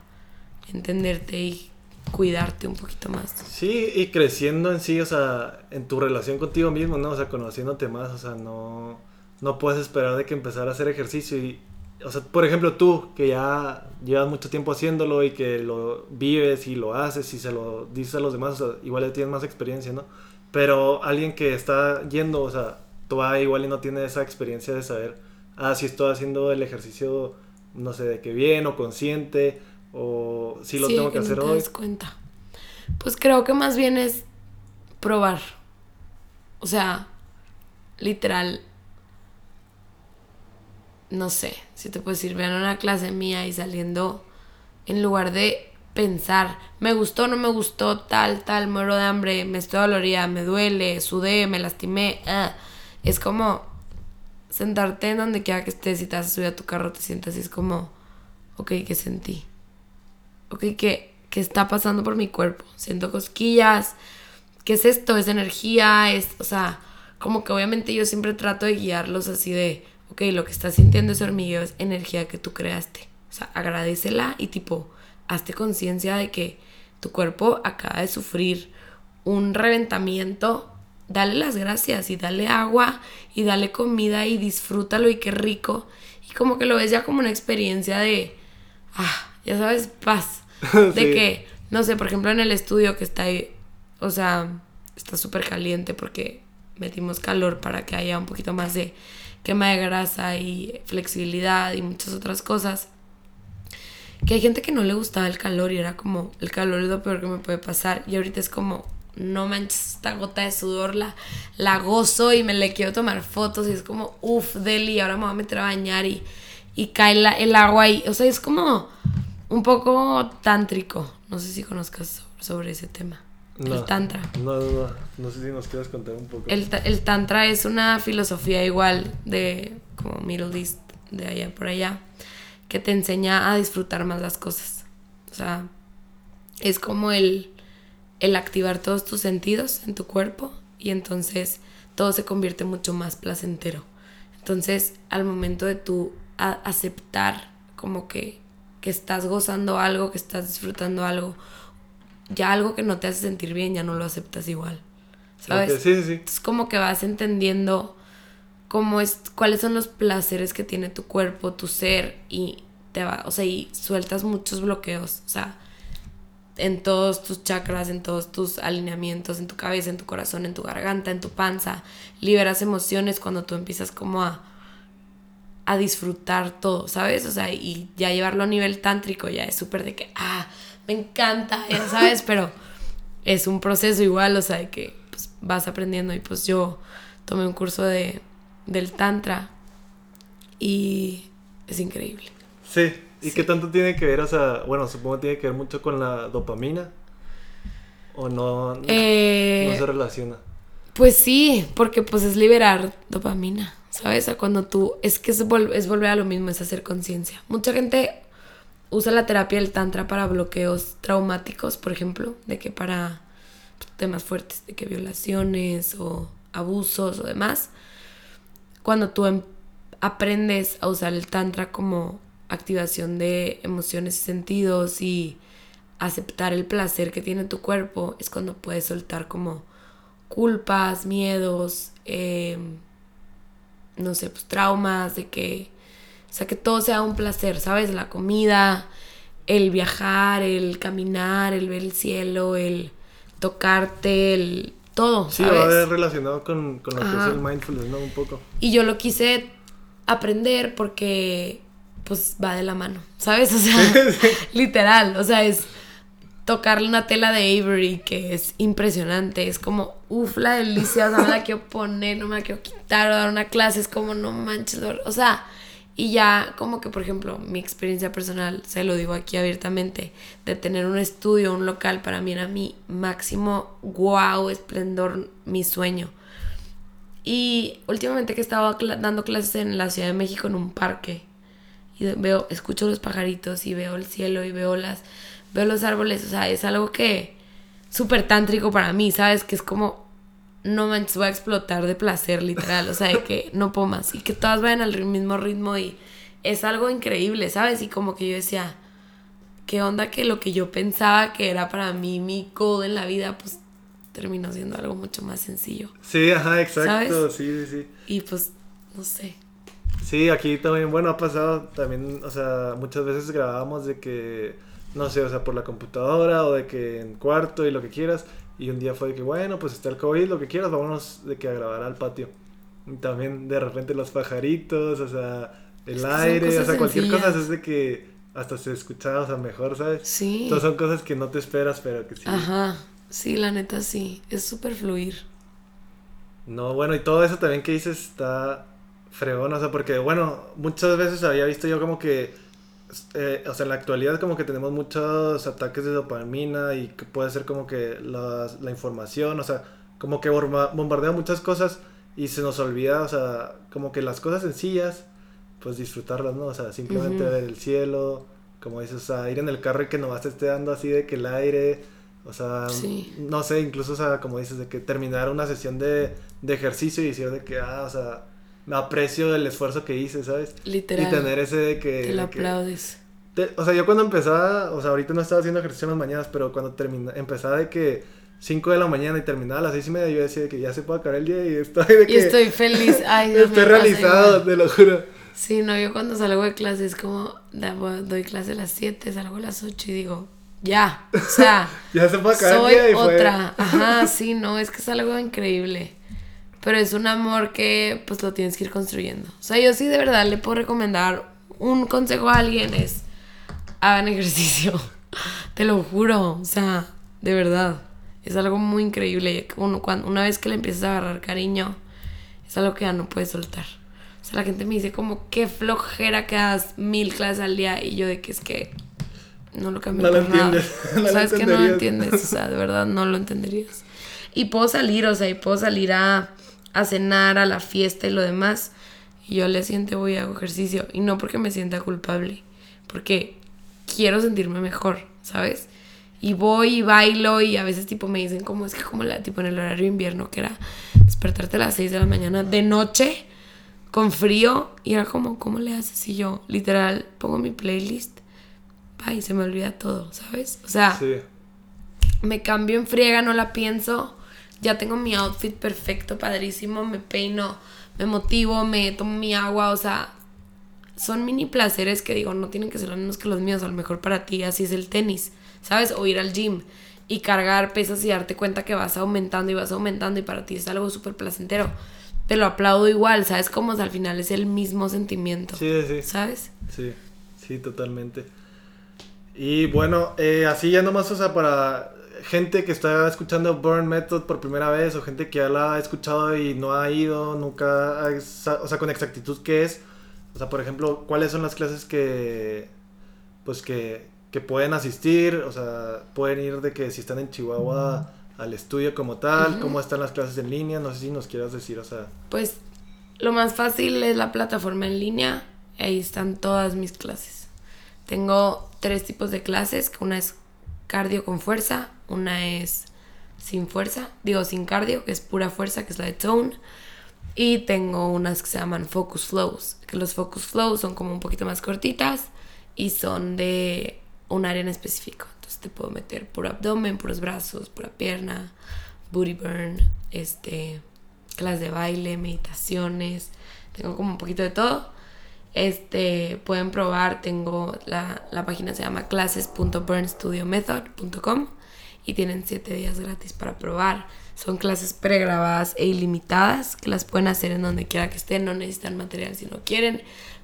entenderte y cuidarte un poquito más. Sí, y creciendo en sí, o sea, en tu relación contigo mismo, ¿no? O sea, conociéndote más, o sea, no no puedes esperar de que empezar a hacer ejercicio y, o sea, por ejemplo tú, que ya llevas mucho tiempo haciéndolo y que lo vives y lo haces y se lo dices a los demás, o sea, igual ya tienes más experiencia, ¿no? Pero alguien que está yendo, o sea, todavía igual y no tiene esa experiencia de saber, ah, si estoy haciendo el ejercicio, no sé, de qué bien o consciente, o si lo tengo que, hacer hoy. cuenta. Pues creo que más bien es probar. O sea, literal, no sé, si te puedes ir, vean una clase mía y saliendo, en lugar de pensar, me gustó, no me gustó, tal, tal, muero de hambre, me estoy dolorida, me duele, sudé, me lastimé, ah, es como sentarte en donde quiera que estés y te vas a subir a tu carro, te sientas y es como, ok, ¿qué sentí? Ok, ¿qué, qué está pasando por mi cuerpo? Siento cosquillas, ¿qué es esto? ¿Es energía? Es, o sea, como que obviamente yo siempre trato de guiarlos así de ok, lo que estás sintiendo ese hormigueo es energía que tú creaste. O sea, agradecela y tipo, hazte conciencia de que tu cuerpo acaba de sufrir un reventamiento. Dale las gracias y dale agua y dale comida y disfrútalo y qué rico. Y como que lo ves ya como una experiencia de, ah, ya sabes, paz. De que, no sé, por ejemplo en el estudio que está ahí, o sea, está súper caliente porque metimos calor para que haya un poquito más de quema de grasa y flexibilidad y muchas otras cosas. Que hay gente que no le gustaba el calor y era como, el calor es lo peor que me puede pasar. Y ahorita es como, no manches, esta gota de sudor la, la gozo y me le quiero tomar fotos y es como, uff, Deli, ahora me voy a meter a bañar y, y cae la, el agua ahí. O sea, es como un poco tántrico. No sé si conozcas sobre, ese tema. El tantra. No, no, no. No sé si nos quieres contar un poco. El, el tantra es una filosofía igual de como Middle East, de allá por allá, que te enseña a disfrutar más las cosas. O sea, es como el, el activar todos tus sentidos en tu cuerpo y entonces todo se convierte mucho más placentero. Entonces, al momento de tú aceptar como que, que estás gozando algo, que estás disfrutando algo, ya algo que no te hace sentir bien, ya no lo aceptas igual. ¿Sabes? Sí, sí, sí. Es como que vas entendiendo cómo es, cuáles son los placeres que tiene tu cuerpo, tu ser, y te va, o sea, y sueltas muchos bloqueos. O sea, en todos tus chakras, en todos tus alineamientos, en tu cabeza, en tu corazón, en tu garganta, en tu panza. Liberas emociones cuando tú empiezas como a, a disfrutar todo, ¿sabes? O sea, y ya llevarlo a nivel tántrico ya es súper de que, ah, me encanta, ya sabes, pero es un proceso igual, o sea, de que pues, vas aprendiendo y pues yo tomé un curso de, del tantra y es increíble. Sí, ¿Y qué tanto tiene que ver? O sea, bueno, supongo que tiene que ver mucho con la dopamina. ¿O no, eh, no se relaciona? Pues sí, porque pues es liberar dopamina, ¿sabes? O cuando tú, es que es, es volver a lo mismo, es hacer conciencia. Mucha gente usa la terapia del tantra para bloqueos traumáticos, por ejemplo, de que para temas fuertes, de que violaciones o abusos o demás. Cuando tú em, aprendes a usar el tantra como activación de emociones y sentidos y aceptar el placer que tiene tu cuerpo, es cuando puedes soltar como culpas, miedos, em, no sé, pues traumas, de que, o sea, que todo sea un placer, ¿sabes? La comida, el viajar, el caminar, el ver el cielo, el tocarte, el todo. Sí, va a ver relacionado con, con lo que es el mindfulness, ¿no? Un poco. Y yo lo quise aprender porque pues va de la mano, ¿sabes? O sea, literal, o sea, es tocarle una tela de Avery que es impresionante, es como, uff, la delicia, o sea, me la quiero poner, no me la quiero quitar o dar una clase, es como, no manches, o sea, y ya como que, por ejemplo, mi experiencia personal, se lo digo aquí abiertamente, de tener un estudio, un local, para mí era mi máximo, wow, esplendor, mi sueño. Y últimamente que estaba dando clases en la Ciudad de México en un parque, y veo, escucho los pajaritos y veo el cielo y veo las, veo los árboles, o sea, es algo que súper tántrico para mí, ¿sabes? Que es como, no manches, voy a explotar de placer, literal, o sea, de que no puedo más y que todas vayan al mismo ritmo y es algo increíble, ¿sabes? Y como que yo decía, ¿qué onda que lo que yo pensaba que era para mí mi goal en la vida, pues terminó siendo algo mucho más sencillo. Sí, ajá, exacto, sí, sí, sí. Y pues, no sé. Sí, aquí también, bueno, ha pasado también, o sea, muchas veces grabábamos de que, no sé, o sea, por la computadora o de que en cuarto y lo que quieras. Y un día fue de que, bueno, pues está el COVID, lo que quieras, vámonos de que a grabar al patio. Y también de repente los pajaritos, o sea, el aire, o sea, cualquier cosa es de que hasta se escuchaba, o sea, mejor, ¿sabes? Sí. Entonces son cosas que no te esperas, pero que sí. Ajá, sí, la neta sí, es súper fluir. No, bueno, y todo eso también que dices está fregón, o sea, porque bueno, muchas veces había visto yo como que, eh, o sea, en la actualidad como que tenemos muchos ataques de dopamina y que puede ser como que la, la información, o sea, como que bombardea muchas cosas y se nos olvida, o sea, como que las cosas sencillas, pues disfrutarlas, ¿no? O sea, simplemente ver el cielo, como dices, o sea, ir en el carro y que nomás te esté dando así de que el aire, o sea, no sé, incluso, o sea, como dices, de que terminar una sesión de, de ejercicio y decir de que, ah, o sea, aprecio el esfuerzo que hice, ¿sabes? Literal. Y tener ese de que... Te lo aplaudes. o sea, yo cuando empezaba, o sea, ahorita no estaba haciendo ejercicio en las mañanas, pero cuando termina, empezaba de que 5 de la mañana y terminaba a las 6 y media, yo decía de que ya se puede acabar el día y estoy de que... Y estoy feliz, ay, Estoy realizado, te lo juro. Sí, no, yo cuando salgo de clase es como, doy clase a las 7, salgo a las 8 y digo, ya, o sea... ya se puede acabar el día y otra, ajá, sí, no, es que es algo increíble. Pero es un amor que pues lo tienes que ir construyendo. O sea, yo sí de verdad le puedo recomendar un consejo a alguien es hagan ejercicio. Te lo juro, o sea, de verdad. Es algo muy increíble. Uno, cuando, una vez que le empiezas a agarrar cariño, es algo que ya no puedes soltar. O sea, la gente me dice como, qué flojera que hagas mil clases al día. Y yo de que es que no lo cambio no lo entiendes. Nada. Sabes que no lo entiendes, o sea, de verdad no lo entenderías. Y puedo salir, o sea, y puedo salir a, a cenar, a la fiesta y lo demás. Y yo le siento voy a hago ejercicio. Y no porque me sienta culpable, porque quiero sentirme mejor, ¿sabes? Y voy y bailo y a veces tipo me dicen como es que como la tipo en el horario invierno que era despertarte a las 6 de la mañana de noche con frío y era como ¿cómo le haces? Y yo literal pongo mi playlist y se me olvida todo, ¿sabes? O sea, me cambio en friega, no la pienso, ya tengo mi outfit perfecto, padrísimo, me peino, me motivo, me tomo mi agua, o sea, son mini placeres que digo, no tienen que ser los mismos que los míos, a lo mejor para ti así es el tenis, ¿sabes? O ir al gym y cargar pesas y darte cuenta que vas aumentando y vas aumentando y para ti es algo súper placentero. Te lo aplaudo igual, ¿sabes? Como al final es el mismo sentimiento. Sí, sí. ¿Sabes? Sí, sí, totalmente. Y bueno, eh, así ya nomás, o sea, para gente que está escuchando Burn Method por primera vez o gente que ya la ha escuchado y no ha ido, nunca, o sea, con exactitud qué es. O sea, por ejemplo, ¿cuáles son las clases que, pues que, que pueden asistir? O sea, pueden ir de que si están en Chihuahua al estudio como tal, cómo están las clases en línea, no sé si nos quieras decir, o sea. Pues lo más fácil es la plataforma en línea, ahí están todas mis clases. Tengo tres tipos de clases, una es cardio con fuerza, una es sin fuerza, digo sin cardio, que es pura fuerza, que es la de tone, y tengo unas que se llaman focus flows, que los focus flows son como un poquito más cortitas y son de un área en específico. Entonces te puedo meter por abdomen, puros brazos, pura pierna, booty burn, este, clases de baile, meditaciones, tengo como un poquito de todo. Este, pueden probar, tengo la, la página se llama classes.burnstudiomethod.com y tienen 7 días gratis para probar. Son clases pregrabadas e ilimitadas que las pueden hacer en donde quiera que estén, no necesitan material si no quieren.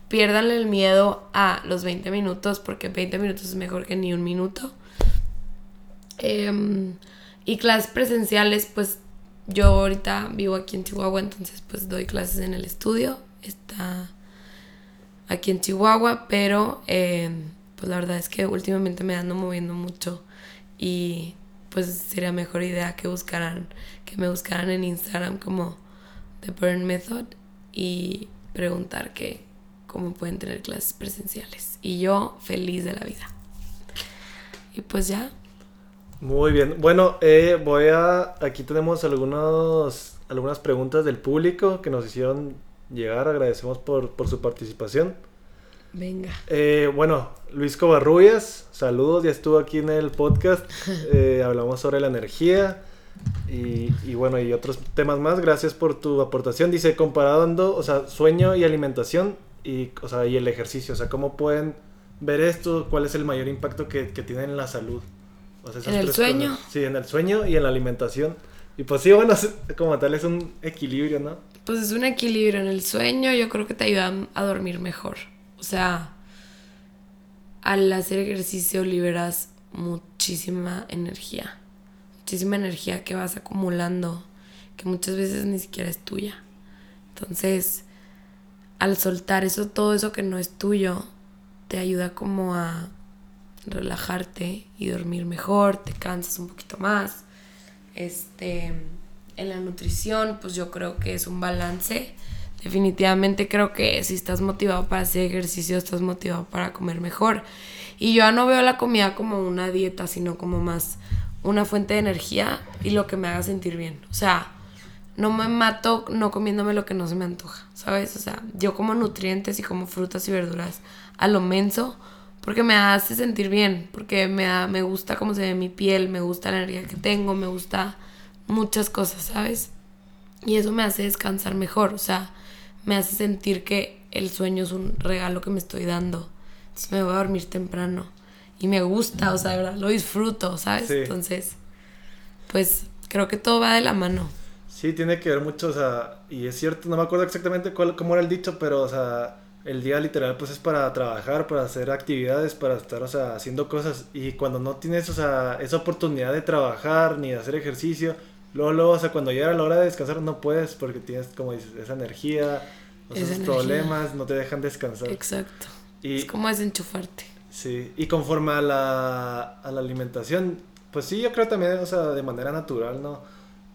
Piérdanle el miedo a los 20 minutos porque 20 minutos es mejor que ni un minuto. Em, y clases presenciales, pues yo ahorita vivo aquí en Chihuahua, entonces pues doy clases en el estudio. Está aquí en Chihuahua, pero eh, pues la verdad es que últimamente me ando moviendo mucho y pues sería mejor idea que buscaran, que me buscaran en Instagram como The Burn Method y preguntar que cómo pueden tener clases presenciales. Y yo feliz de la vida. Y pues ya. Muy bien. Bueno, eh, voy a. Aquí tenemos algunos, algunas preguntas del público que nos hicieron llegar. Agradecemos por, su participación. Venga. Eh, bueno, Luis Covarrubias, saludos, ya estuvo aquí en el podcast. Eh, hablamos sobre la energía y, bueno, y otros temas más. Gracias por tu aportación. Dice, comparando, o sea, sueño y alimentación y, o sea, y el ejercicio. O sea, ¿cómo pueden ver esto? ¿Cuál es el mayor impacto que, que tiene en la salud? en el sueño. Sí, en el sueño y en la alimentación. Y pues sí, bueno, como tal es un equilibrio, ¿no? Pues es un equilibrio en el sueño, yo creo que te ayuda a dormir mejor. O sea, al hacer ejercicio liberas muchísima energía. Muchísima energía que vas acumulando, que muchas veces ni siquiera es tuya. Entonces, al soltar eso, todo eso que no es tuyo, te ayuda como a relajarte y dormir mejor, te cansas un poquito más. Este, en la nutrición, pues yo creo que es un balance. Definitivamente creo que si estás motivado para hacer ejercicio, estás motivado para comer mejor. Y yo ya no veo la comida como una dieta, sino como más una fuente de energía y lo que me haga sentir bien. O sea, no me mato no comiéndome lo que no se me antoja, ¿sabes? O sea, yo como nutrientes y como frutas y verduras a lo menso porque me hace sentir bien, porque me, da, me gusta cómo se ve mi piel, me gusta la energía que tengo, me gusta muchas cosas, ¿sabes? Y eso me hace descansar mejor, o sea, me hace sentir que el sueño es un regalo que me estoy dando. Entonces me voy a dormir temprano y me gusta, o sea, verdad, lo disfruto, ¿sabes? Entonces, pues creo que todo va de la mano. Sí, tiene que ver mucho, o sea, y es cierto, no me acuerdo exactamente cuál, cómo era el dicho, pero, o sea, el día literal pues es para trabajar, para hacer actividades, para estar, o sea, haciendo cosas. Y cuando no tienes, o sea, esa oportunidad de trabajar ni de hacer ejercicio, luego, luego, o sea, cuando llega la hora de descansar no puedes porque tienes, como dices, esa energía, esos problemas, no te dejan descansar. Exacto. Y, es como desenchufarte. Sí, y conforme a la, a la alimentación, pues sí, yo creo también, o sea, de manera natural, ¿no?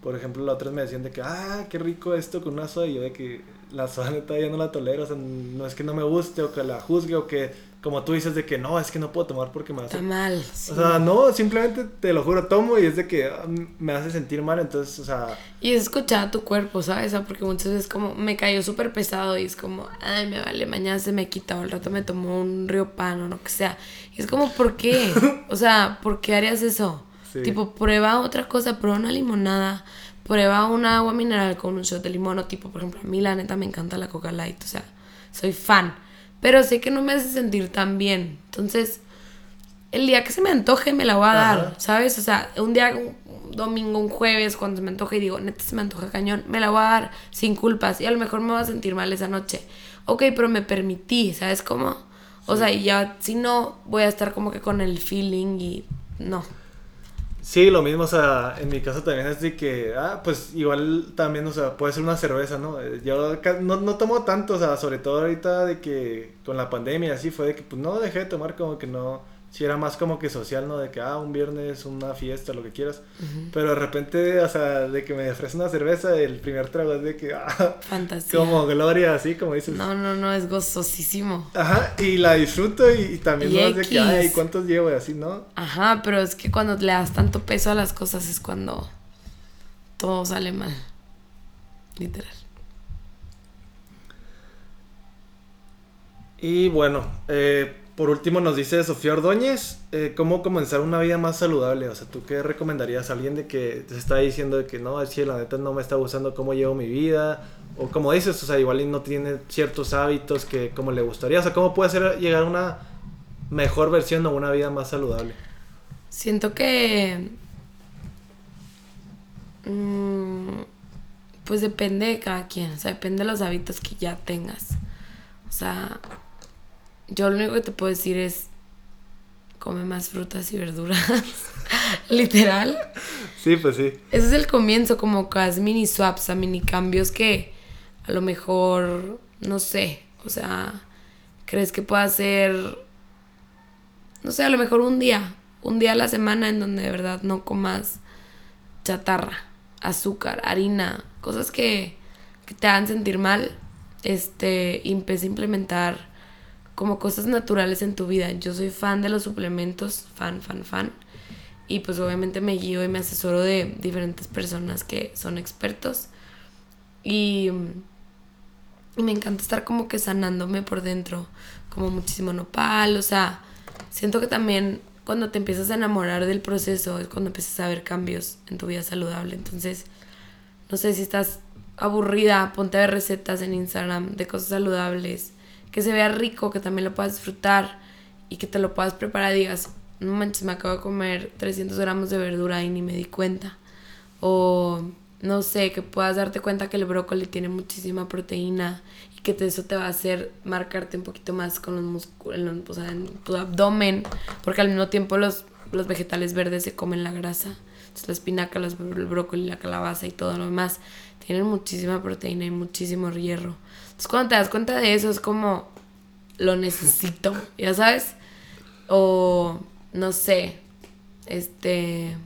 Por ejemplo, la otra vez me decían de que, ah, qué rico esto con una soda, y yo de que la soda neta ya no la tolero, o sea, no es que no me guste o que la juzgue o que como tú dices de que no, es que no puedo tomar porque me hace... Está mal. O sea, no, simplemente te lo juro, tomo y es de que ah, me hace sentir mal, entonces, o sea... Y es escuchar a tu cuerpo, ¿sabes? Porque muchas veces como me cayó súper pesado y es como, ay, me vale, mañana se me quita o al rato me tomó un río pan o lo que sea. Y es como, ¿por qué? O sea, ¿por qué harías eso? Tipo, prueba otra cosa, prueba una limonada, prueba un agua mineral con un shot de limón o tipo, por ejemplo, a mí la neta me encanta la Coca Light, o sea, soy fan pero sé que no me hace sentir tan bien. Entonces, el día que se me antoje me la voy a dar, ¿sabes? O sea, un día, un domingo, un jueves, cuando se me antoje y digo, neta se me antoja cañón, me la voy a dar sin culpas y a lo mejor me voy a sentir mal esa noche. Ok, pero me permití, ¿sabes cómo? O sea, y ya, si no, voy a estar como que con el feeling y no. Sí, lo mismo, o sea, en mi caso también es de que, ah, pues igual también, o sea, puede ser una cerveza, ¿no? Eh, yo no, no tomo tanto, o sea, sobre todo ahorita de que con la pandemia así fue de que, pues no dejé de tomar como que no si era más como que social, ¿no? De que, ah, un viernes, una fiesta, lo que quieras. Pero de repente, o sea, de que me ofrece una cerveza, el primer trago es de que, ah, fantasía. Como gloria, así, como dices. No, no, no, es gozosísimo. Ajá, y la disfruto y, también no es de que, ay, ¿cuántos llevo? Y así, ¿no? Ajá, pero es que cuando le das tanto peso a las cosas es cuando todo sale mal. Literal. Y bueno, eh por último nos dice Sofía Ordóñez, eh, ¿cómo comenzar una vida más saludable? O sea, ¿tú qué recomendarías a alguien de que te está diciendo de que no, es que la neta no me está gustando cómo llevo mi vida? O como dices, o sea, igual no tiene ciertos hábitos que como le gustaría. O sea, ¿cómo puede ser llegar a una mejor versión o una vida más saludable? Siento que... Mm, pues depende de cada quien, o sea, depende de los hábitos que ya tengas. O sea, yo lo único que te puedo decir es come más frutas y verduras. Literal. Sí, pues sí. Ese es el comienzo, como casi mini swaps, a mini cambios que a lo mejor, no sé, o sea, crees que pueda ser, no sé, a lo mejor un día, un día a la semana en donde de verdad no comas chatarra, azúcar, harina, cosas que, que te hagan sentir mal, este, y empecé a implementar como cosas naturales en tu vida. Yo soy fan de los suplementos, fan, fan, fan. Y pues obviamente me guío y me asesoro de diferentes personas que son expertos. Y, me encanta estar como que sanándome por dentro, como muchísimo nopal. O sea, siento que también cuando te empiezas a enamorar del proceso es cuando empiezas a ver cambios en tu vida saludable. Entonces, no sé si estás aburrida, ponte a ver recetas en Instagram de cosas saludables que se vea rico, que también lo puedas disfrutar y que te lo puedas preparar digas, no manches, me acabo de comer 300 gramos de verdura y ni me di cuenta. O no sé, que puedas darte cuenta que el brócoli tiene muchísima proteína y que eso te va a hacer marcarte un poquito más con los músculos, o sea, en tu abdomen, porque al mismo tiempo los, los vegetales verdes se comen la grasa. Entonces la espinaca, el brócoli, la calabaza y todo lo demás tienen muchísima proteína y muchísimo hierro. Entonces cuando te das cuenta de eso es como, lo necesito, ya sabes. O, no sé, este,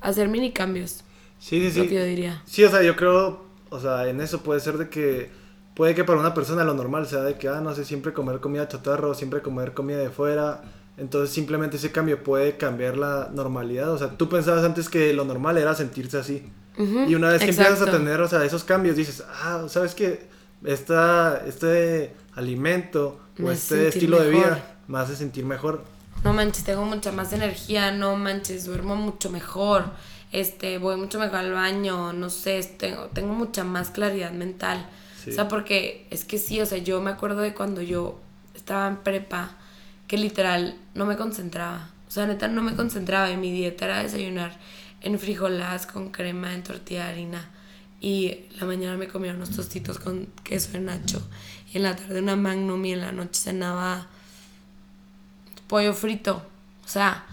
hacer mini cambios. Sí, sí, sí. Lo que yo diría. Sí, o sea, yo creo, o sea, en eso puede ser de que, puede que para una persona lo normal sea de que, ah, no sé, siempre comer comida chatarra o siempre comer comida de fuera. Entonces simplemente ese cambio puede cambiar la normalidad. O sea, tú pensabas antes que lo normal era sentirse así. y una vez que empiezas a tener, o sea, esos cambios, dices, ah, ¿sabes qué? Esta, este alimento o este estilo de vida me hace sentir mejor. No manches, tengo mucha más energía, no manches, duermo mucho mejor, este, voy mucho mejor al baño, no sé, tengo, tengo mucha más claridad mental. O sea, porque es que sí, o sea, yo me acuerdo de cuando yo estaba en prepa, que literal no me concentraba. O sea, neta no me concentraba y mi dieta era desayunar en frijolas con crema, en tortilla de harina y la mañana me comía unos tostitos con queso de nacho. Y en la tarde una magnum y en la noche cenaba pollo frito. O sea,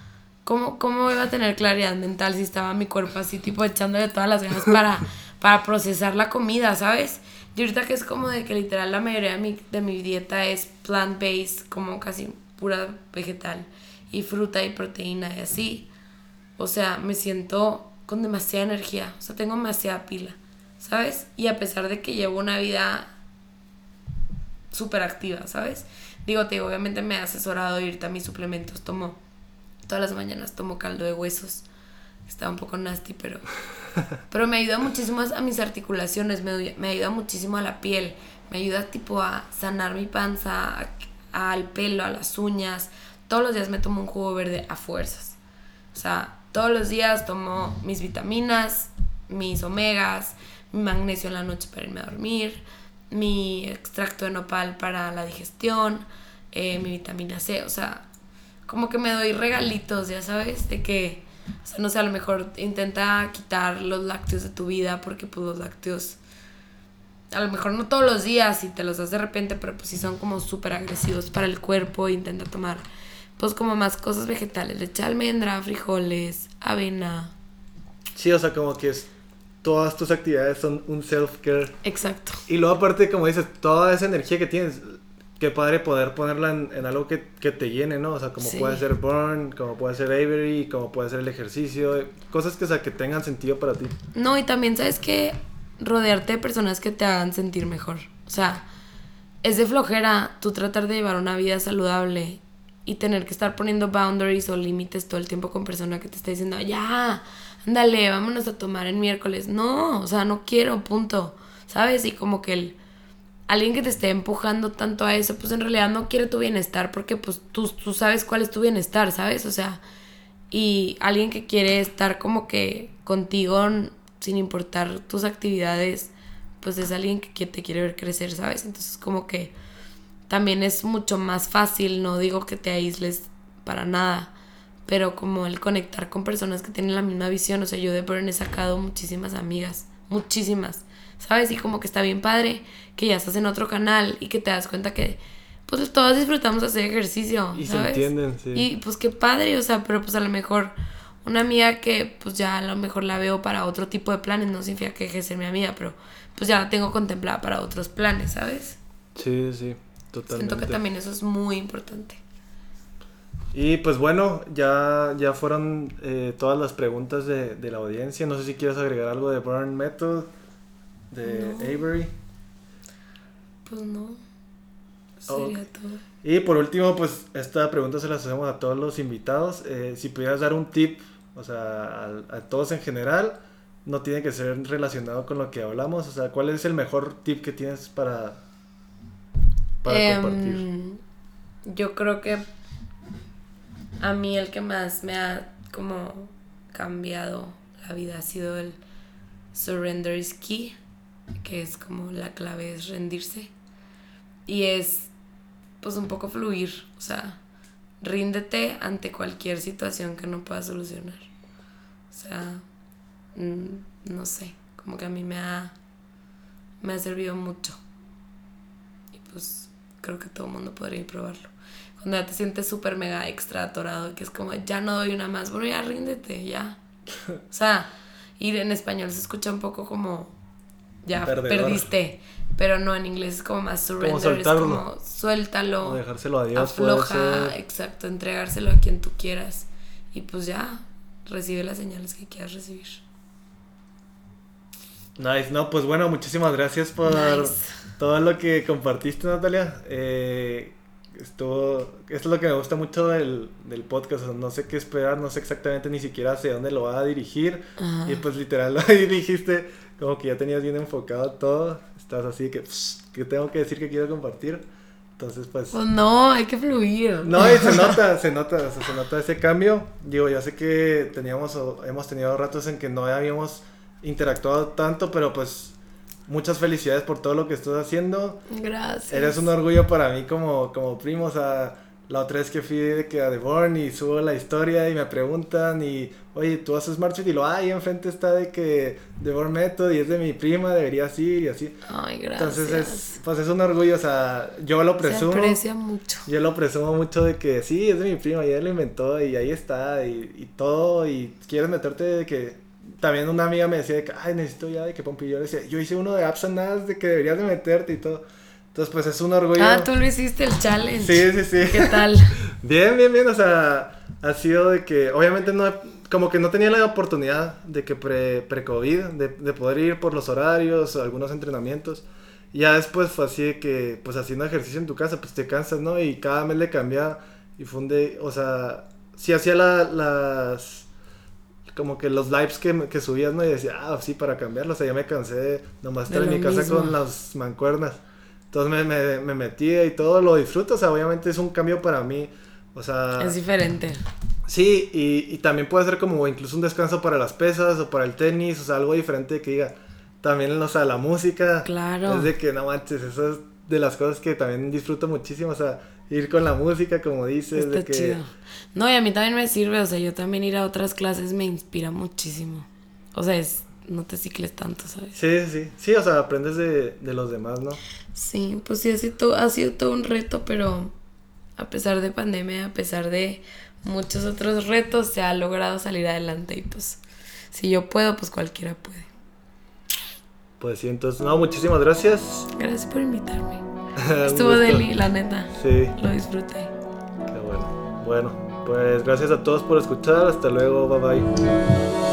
¿cómo, ¿cómo iba a tener claridad mental si estaba mi cuerpo así, tipo echándole todas las ganas para, para procesar la comida, ¿sabes? Y ahorita que es como de que literal la mayoría de mi, de mi dieta es plant-based, como casi pura vegetal y fruta y proteína y así, o sea, me siento con demasiada energía, o sea, tengo demasiada pila, ¿sabes? Y a pesar de que llevo una vida súper activa, ¿sabes? Digo, te obviamente me he asesorado irte a mis suplementos, tomo todas las mañanas tomo caldo de huesos. Está un poco nasty, pero pero me ayuda muchísimo a mis articulaciones, me, me ayuda muchísimo a la piel, me ayuda tipo a sanar mi panza, al pelo, a las uñas. Todos los días me tomo un jugo verde a fuerzas. O sea, todos los días tomo mis vitaminas, mis omegas, mi magnesio en la noche para irme a dormir, mi extracto de nopal para la digestión, eh, mi vitamina C, o sea, como que me doy regalitos, ya sabes, de que, o sea, no sé, a lo mejor intenta quitar los lácteos de tu vida porque pues los lácteos, a lo mejor no todos los días y te los das de repente, pero pues sí son como súper agresivos para el cuerpo, intenta tomar pues como más cosas vegetales, leche almendra, frijoles, avena. Sí, o sea, como que es todas tus actividades son un self-care. Exacto. Y luego aparte, como dices, toda esa energía que tienes, qué padre poder ponerla en, algo que, te llene, ¿no? O sea, como puede ser Burn, como puede ser Avery, como puede ser el ejercicio, cosas que, sea, que tengan sentido para ti. No, y también sabes que rodearte de personas que te hagan sentir mejor. O sea, es de flojera tú tratar de llevar una vida saludable y tener que estar poniendo boundaries o límites todo el tiempo con persona que te está diciendo, ya, ándale, vámonos a tomar el miércoles. No, o sea, no quiero, punto. ¿Sabes? Y como que el alguien que te esté empujando tanto a eso, pues en realidad no quiere tu bienestar porque pues tú, tú sabes cuál es tu bienestar, ¿sabes? O sea, y alguien que quiere estar como que contigo sin importar tus actividades, pues es alguien que te quiere ver crecer, ¿sabes? Entonces como que también es mucho más fácil, no digo que te aísles para nada, pero como el conectar con personas que tienen la misma visión, o sea, yo de Burn he sacado muchísimas amigas, muchísimas, ¿sabes? Y como que está bien padre que ya estás en otro canal y que te das cuenta que pues todos disfrutamos hacer ejercicio, y se entienden, sí. Y pues qué padre, o sea, pero pues a lo mejor una amiga que pues ya a lo mejor la veo para otro tipo de planes, no significa que deje de ser mi amiga, pero pues ya la tengo contemplada para otros planes, ¿sabes? Sí, sí, totalmente. Siento que también eso es muy importante. Y pues bueno, ya, ya fueron eh, todas las preguntas de, de, la audiencia. No sé si quieres agregar algo de Burn Method, de Avery. Pues no. Sería todo. Y por último, pues esta pregunta se la hacemos a todos los invitados. Eh, si pudieras dar un tip, o sea, a, todos en general, no tiene que ser relacionado con lo que hablamos. O sea, ¿cuál es el mejor tip que tienes para, para em, compartir? Yo creo que a mí el que más me ha como cambiado la vida ha sido el surrender is key, que es como la clave es rendirse. Y es pues un poco fluir, o sea, ríndete ante cualquier situación que no puedas solucionar. O sea, mm, no sé, como que a mí me ha, me ha servido mucho. Y pues creo que todo el mundo podría probarlo. Ya te sientes súper mega extra atorado, que es como, ya no doy una más, bueno, ya ríndete, ya. O sea, ir en español se escucha un poco como, ya perdiste. Pero no, en inglés es como más surrender, es como suéltalo. O dejárselo a Dios. Afloja, exacto, entregárselo a quien tú quieras. Y pues ya, recibe las señales que quieras recibir. Nice, no, pues bueno, muchísimas gracias por todo lo que compartiste, Natalia. Eh, esto, esto es lo que me gusta mucho del, del podcast. no sé qué esperar, no sé exactamente ni siquiera hacia dónde lo va a dirigir. Y pues literal lo dirigiste como que ya tenías bien enfocado todo. Estás así que, que tengo que decir que quiero compartir. Entonces, pues. Pues no, hay que fluir. No, y se nota, se nota, se nota ese cambio. Digo, ya sé que teníamos, hemos tenido ratos en que no habíamos interactuado tanto, pero pues muchas felicidades por todo lo que estás haciendo. Gracias. Eres un orgullo para mí como, como primo, o sea, la otra vez que fui de que a The Born y subo la historia y me preguntan y, oye, ¿tú haces Marchit? Y lo, ahí enfrente está de que The Born Method y es de mi prima, debería ir y así. Ay, gracias. Entonces, es, pues es un orgullo, o sea, yo lo presumo. Se aprecia mucho. Yo lo presumo mucho de que sí, es de mi prima, y él lo inventó y ahí está y, y todo y quieres meterte de que también una amiga me decía de que, ay, necesito ya de que Pompi. Yo decía, yo hice uno de apps and de que deberías de meterte y todo. Entonces, pues es un orgullo. Ah, tú lo hiciste el challenge. Sí, sí, sí. ¿Qué tal? Bien, bien, bien, o sea, ha sido de que, obviamente no, como que no tenía la oportunidad de que pre, pre-COVID, de, de poder ir por los horarios, algunos entrenamientos. Ya después fue así de que, pues haciendo ejercicio en tu casa, pues te cansas, ¿no? Y cada mes le cambiaba y fue un de, o sea, si hacía la, las, como que los lives que, que subías, ¿no? Y decía, ah, sí, para cambiarlo, o sea, ya me cansé de nomás estar en mi casa mismo. con las mancuernas. Entonces me, me, me metía y todo lo disfruto, o sea, obviamente es un cambio para mí, o sea... Es diferente. Sí, y, y también puede ser como incluso un descanso para las pesas o para el tenis, o sea, algo diferente que diga. También, o sea, la música. Claro. Es de que no manches, eso es de las cosas que también disfruto muchísimo, o sea, ir con la música, como dices, Está de que... chido. No, y a mí también me sirve, o sea, yo también ir a otras clases me inspira muchísimo. O sea, es, no te cicles tanto, ¿sabes? Sí, sí, sí, o sea, aprendes de, de los demás, ¿no? Sí, pues sí, ha sido, todo, ha sido todo un reto, pero a pesar de pandemia, a pesar de muchos otros retos, se ha logrado salir adelante y pues si yo puedo, pues cualquiera puede. Pues sí, entonces, no, muchísimas gracias. Gracias por invitarme. Estuvo deli, la neta. Sí, Lo disfruté. qué bueno. Bueno, pues gracias a todos por escuchar, hasta luego, bye bye.